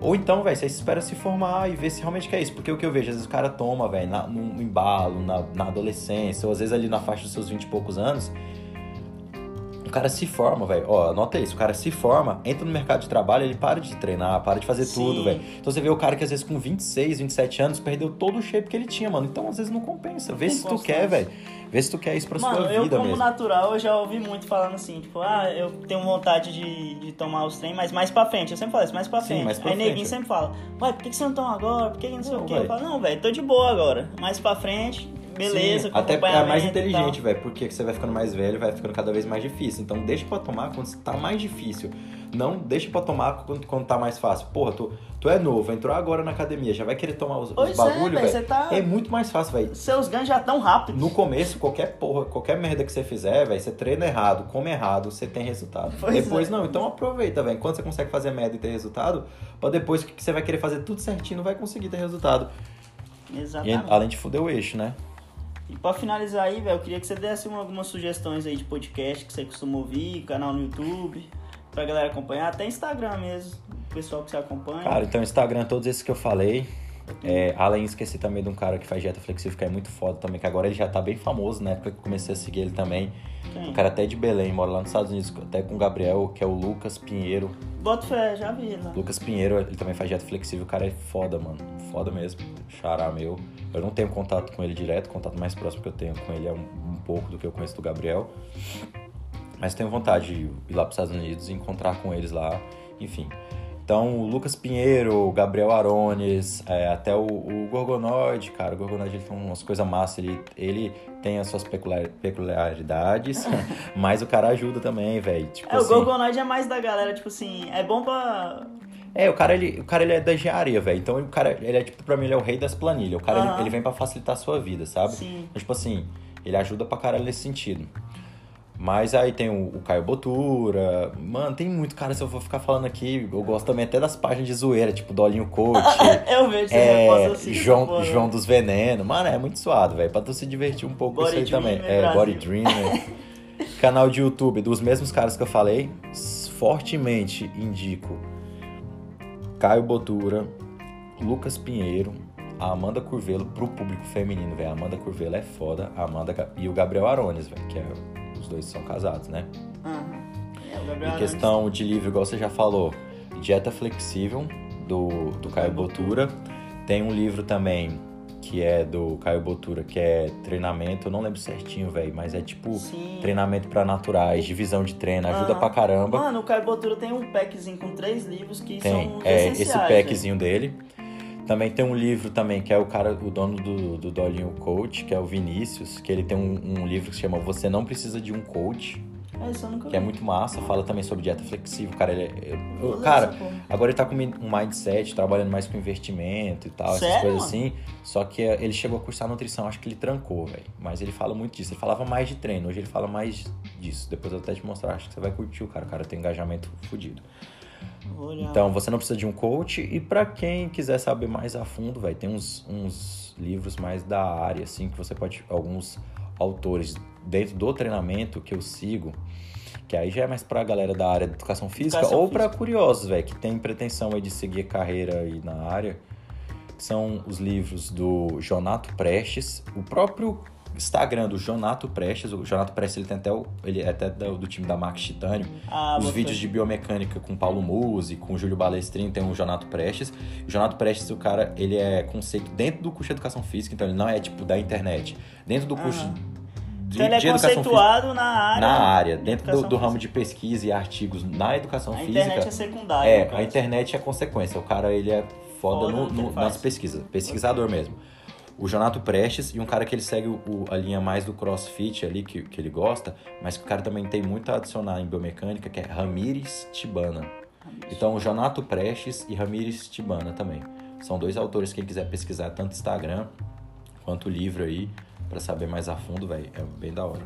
Ou então, velho, você espera se formar e ver se realmente quer isso. Porque o que eu vejo, às vezes o cara toma, velho, num embalo, na, na adolescência, ou às vezes ali na faixa dos seus 20 e poucos anos, cara se forma, velho. Ó, anota isso, o cara se forma, entra no mercado de trabalho, ele para de treinar, para de fazer Sim. tudo, velho. Então você vê o cara que às vezes com 26, 27 anos perdeu todo o shape que ele tinha, mano. Então às vezes não compensa. Vê Tem se tu quer, velho. Vê se tu quer isso pra Mano, sua eu vida como mesmo. natural, eu já ouvi muito falando assim, tipo, ah, eu tenho vontade de, de tomar os trem, mas mais pra frente. Eu sempre falo isso, mais pra Sim, frente. mais pra Aí frente, neguinho é. sempre fala, ué, por que, que você não toma agora? Por que, que não sei Não, o quê? Eu véi. falo, não, velho, tô de boa agora. Mais pra frente, beleza, Sim, até é mais e inteligente, velho, porque você vai ficando mais velho, vai ficando cada vez mais difícil. Então deixa pra tomar quando tá mais difícil. Não deixa pra tomar quando, quando tá mais fácil. Porra, tu, tu é novo, entrou agora na academia, já vai querer tomar os, os é, velho, tá- É muito mais fácil, velho. Seus ganhos já tão rápidos. No começo, qualquer porra, qualquer merda que você fizer, velho, você treina errado, come errado, você tem resultado. Pois depois é. não, então aproveita, velho. Quando você consegue fazer merda e ter resultado, pra depois que você vai querer fazer tudo certinho, não vai conseguir ter resultado. E Exatamente. além de fuder o eixo, né? E pra finalizar aí, velho, eu queria que você desse uma- algumas sugestões aí de podcast que você costuma ouvir, canal no YouTube, pra galera acompanhar, até Instagram mesmo, o pessoal que você acompanha. Cara, então Instagram, todos esses que eu falei. É, além, esqueci também de um cara que faz dieta flexível, que é muito foda também, que agora ele já tá bem famoso, na época que eu comecei a seguir ele também. Quem? Um cara até de Belém, mora lá nos Estados Unidos, até com o Gabriel, que é o Lucas Pinheiro. Bota fé, já vi lá. Lucas Pinheiro, ele também faz dieta flexível, o cara é foda, mano. Foda mesmo. Xará meu. Eu não tenho contato com ele direto, o contato mais próximo que eu tenho com ele é um, um pouco do que eu conheço do Gabriel. Mas tenho vontade de ir lá para os Estados Unidos e encontrar com eles lá, enfim. Então, o Lucas Pinheiro, o Gabriel Arones, é, até o, o Gorgonoid, cara, o Gorgonoid ele tem umas coisas massas, ele, ele tem as suas peculiar- peculiaridades, mas o cara ajuda também, velho. Tipo É, o assim, Gorgonoid é mais da galera, tipo assim, é bom pra. é, o cara, ele, o cara ele é da engenharia, velho. Então o cara, ele é tipo, pra mim, ele é o rei das planilhas. O cara, ele- Aham. ele, vem pra facilitar a sua vida, sabe? Sim. Então, tipo assim, ele ajuda pra caralho nesse sentido. Mas aí tem o, o Caio Botura. Mano, tem muito cara, se eu for ficar falando aqui, eu gosto também até das páginas de zoeira, tipo Dolinho Coach. Eu vejo você é, assim. João, porra. João dos Venenos. Mano, é muito suado, velho. Pra tu se divertir um pouco Body isso aí também. Dreamer É, Brasil. Body Dreamer. Canal de YouTube dos mesmos caras que eu falei. Fortemente indico Caio Botura, Lucas Pinheiro, a Amanda Curvelo pro público feminino, velho. Amanda Curvelo é foda. Amanda e o Gabriel Arones, velho, que é, os dois são casados, né? É, Gabriel Em questão de livro, igual você já falou, Dieta Flexível, do, do Caio Botura. Tem um livro também que é do Caio Botura, que é treinamento, eu não lembro certinho, velho, mas é tipo Sim. treinamento pra naturais, divisão de treino, ajuda Aham. pra caramba. Mano, o Caio Botura tem um packzinho com três livros que Tem, são é, essenciais, esse velho. packzinho dele. Também tem um livro também, que é o cara, o dono do, do Dolinho Coach, que é o Vinícius, que ele tem um, um livro que se chama Você Não Precisa de um Coach, É, isso eu nunca que é muito massa, fala também sobre dieta flexível, cara, ele é, eu- eu- ler cara, porra. agora ele tá com um mindset, trabalhando mais com investimento e tal, essas Sério, coisas mano? assim, só que é, ele chegou a cursar nutrição, acho que ele trancou, velho, mas ele fala muito disso, ele falava mais de treino, hoje ele fala mais disso, depois eu até te mostrar, acho que você vai curtir o cara, o cara tem engajamento fodido. Então, você não precisa de um coach. E pra quem quiser saber mais a fundo, vai tem uns, uns livros mais da área, assim, que você pode. Alguns autores dentro do treinamento que eu sigo, que aí já é mais pra galera da área de educação física Educação ou pra física. curiosos, velho, que tem pretensão aí de seguir carreira aí na área. São os livros do Jonato Prestes, o próprio Instagram do Jonato Prestes. O Jonato Prestes ele tem até o, ele é até do, do time da Max Titânio Ah, os vídeos de biomecânica com Paulo Musi, com Júlio Balestrin, tem o Jonato Prestes. O Jonato Prestes, o cara, ele é conceito dentro do curso de educação física, então ele não é tipo da internet. Dentro do curso Aham. de, Então ele é de física conceituado na área. na área, de dentro do, do ramo física. de pesquisa e artigos na educação A física. internet é secundária. É, a internet é consequência. O cara, ele é foda, Foda no- no nas pesquisas. Pesquisador mesmo. O Jonato Prestes e um cara que ele segue o- a linha mais do crossfit ali, que, que ele gosta, mas que o cara também tem muito a adicionar em biomecânica, que é Ramires Tibana. Então, o Jonato Prestes e Ramires Tibana também. São dois autores, quem quiser pesquisar tanto Instagram quanto livro aí, pra saber mais a fundo, velho, é bem da hora.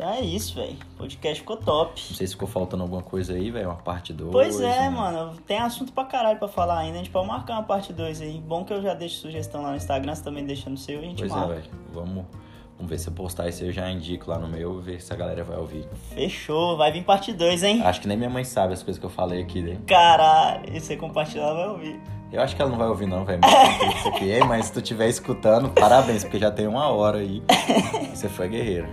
Então é isso, velho. O podcast ficou top. Não sei se ficou faltando alguma coisa aí, velho, uma parte 2. Pois é, mano. Tem assunto pra caralho pra falar ainda. A gente pode marcar uma parte 2 aí. Bom que eu já deixo sugestão lá no Instagram, você também deixa no seu e a gente Pois é, marca. velho. Vamos, vamos ver se eu postar isso aí, eu já indico lá no meu ver se a galera vai ouvir. Fechou. Vai vir parte 2, hein? Acho que nem minha mãe sabe as coisas que eu falei aqui, né? Caralho. E você compartilhar, vai ouvir. Eu acho que ela não vai ouvir não, velho. mas se tu estiver escutando, parabéns, porque já tem uma hora aí. Você foi guerreiro.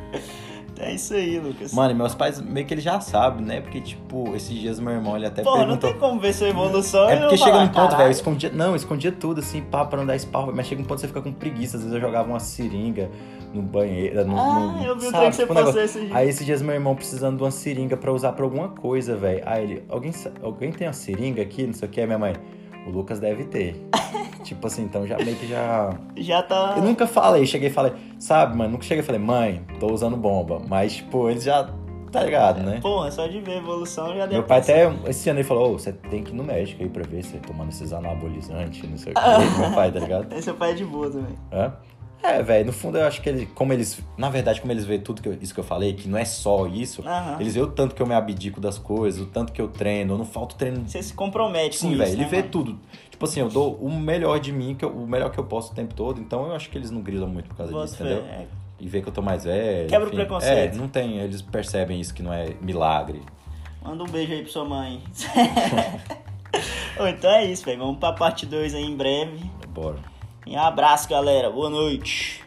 É isso aí, Lucas. Mano, e meus pais meio que eles já sabem, né? Porque, tipo, esses dias meu irmão, ele até Pô, não perguntou... tem como ver sua evolução É porque não chega falar, num ponto, velho, eu escondia. Não, eu escondia tudo, assim, pá, pra não dar spawn, mas chega um ponto que você fica com preguiça. Às vezes eu jogava uma seringa no banheiro. No, Ah, no- eu vi o sabe, trem que você tipo, um negócio- esses dias. Aí esses dias meu irmão precisando de uma seringa pra usar pra alguma coisa, velho. Aí ele, alguém, alguém tem uma seringa aqui? Não sei o que, minha mãe. O Lucas deve ter. tipo assim, então já meio que já. Já tá. Eu nunca falei, cheguei e falei, sabe, mano, nunca cheguei e falei, mãe, tô usando bomba. Mas, tipo, eles já. Tá ligado, né? Pô, é só de ver a evolução já deu Meu pai até esse ano ele falou, ô, você tem que ir no médico aí pra ver se tomando esses anabolizantes, não sei o que. Meu pai, tá ligado? Esse seu pai é de boa também. Hã? É, velho, no fundo eu acho que ele, como eles, na verdade, como eles veem tudo que eu- isso que eu falei, que não é só isso, Aham. eles veem o tanto que eu me abdico das coisas, o tanto que eu treino, eu não falto treino. Você se compromete com Sim, isso, velho, ele né, vê mano? tudo. Tipo assim, eu dou o melhor de mim, que eu- o melhor que eu posso o tempo todo, então eu acho que eles não grilam muito por causa Bota disso, entendeu? é. E vê que eu tô mais velho. Quebra o enfim. preconceito. É, não tem, eles percebem isso que não é milagre. Manda um beijo aí pra sua mãe. Então é isso, velho. Vamos pra parte 2 aí em breve. Bora. Um abraço, galera. Boa noite.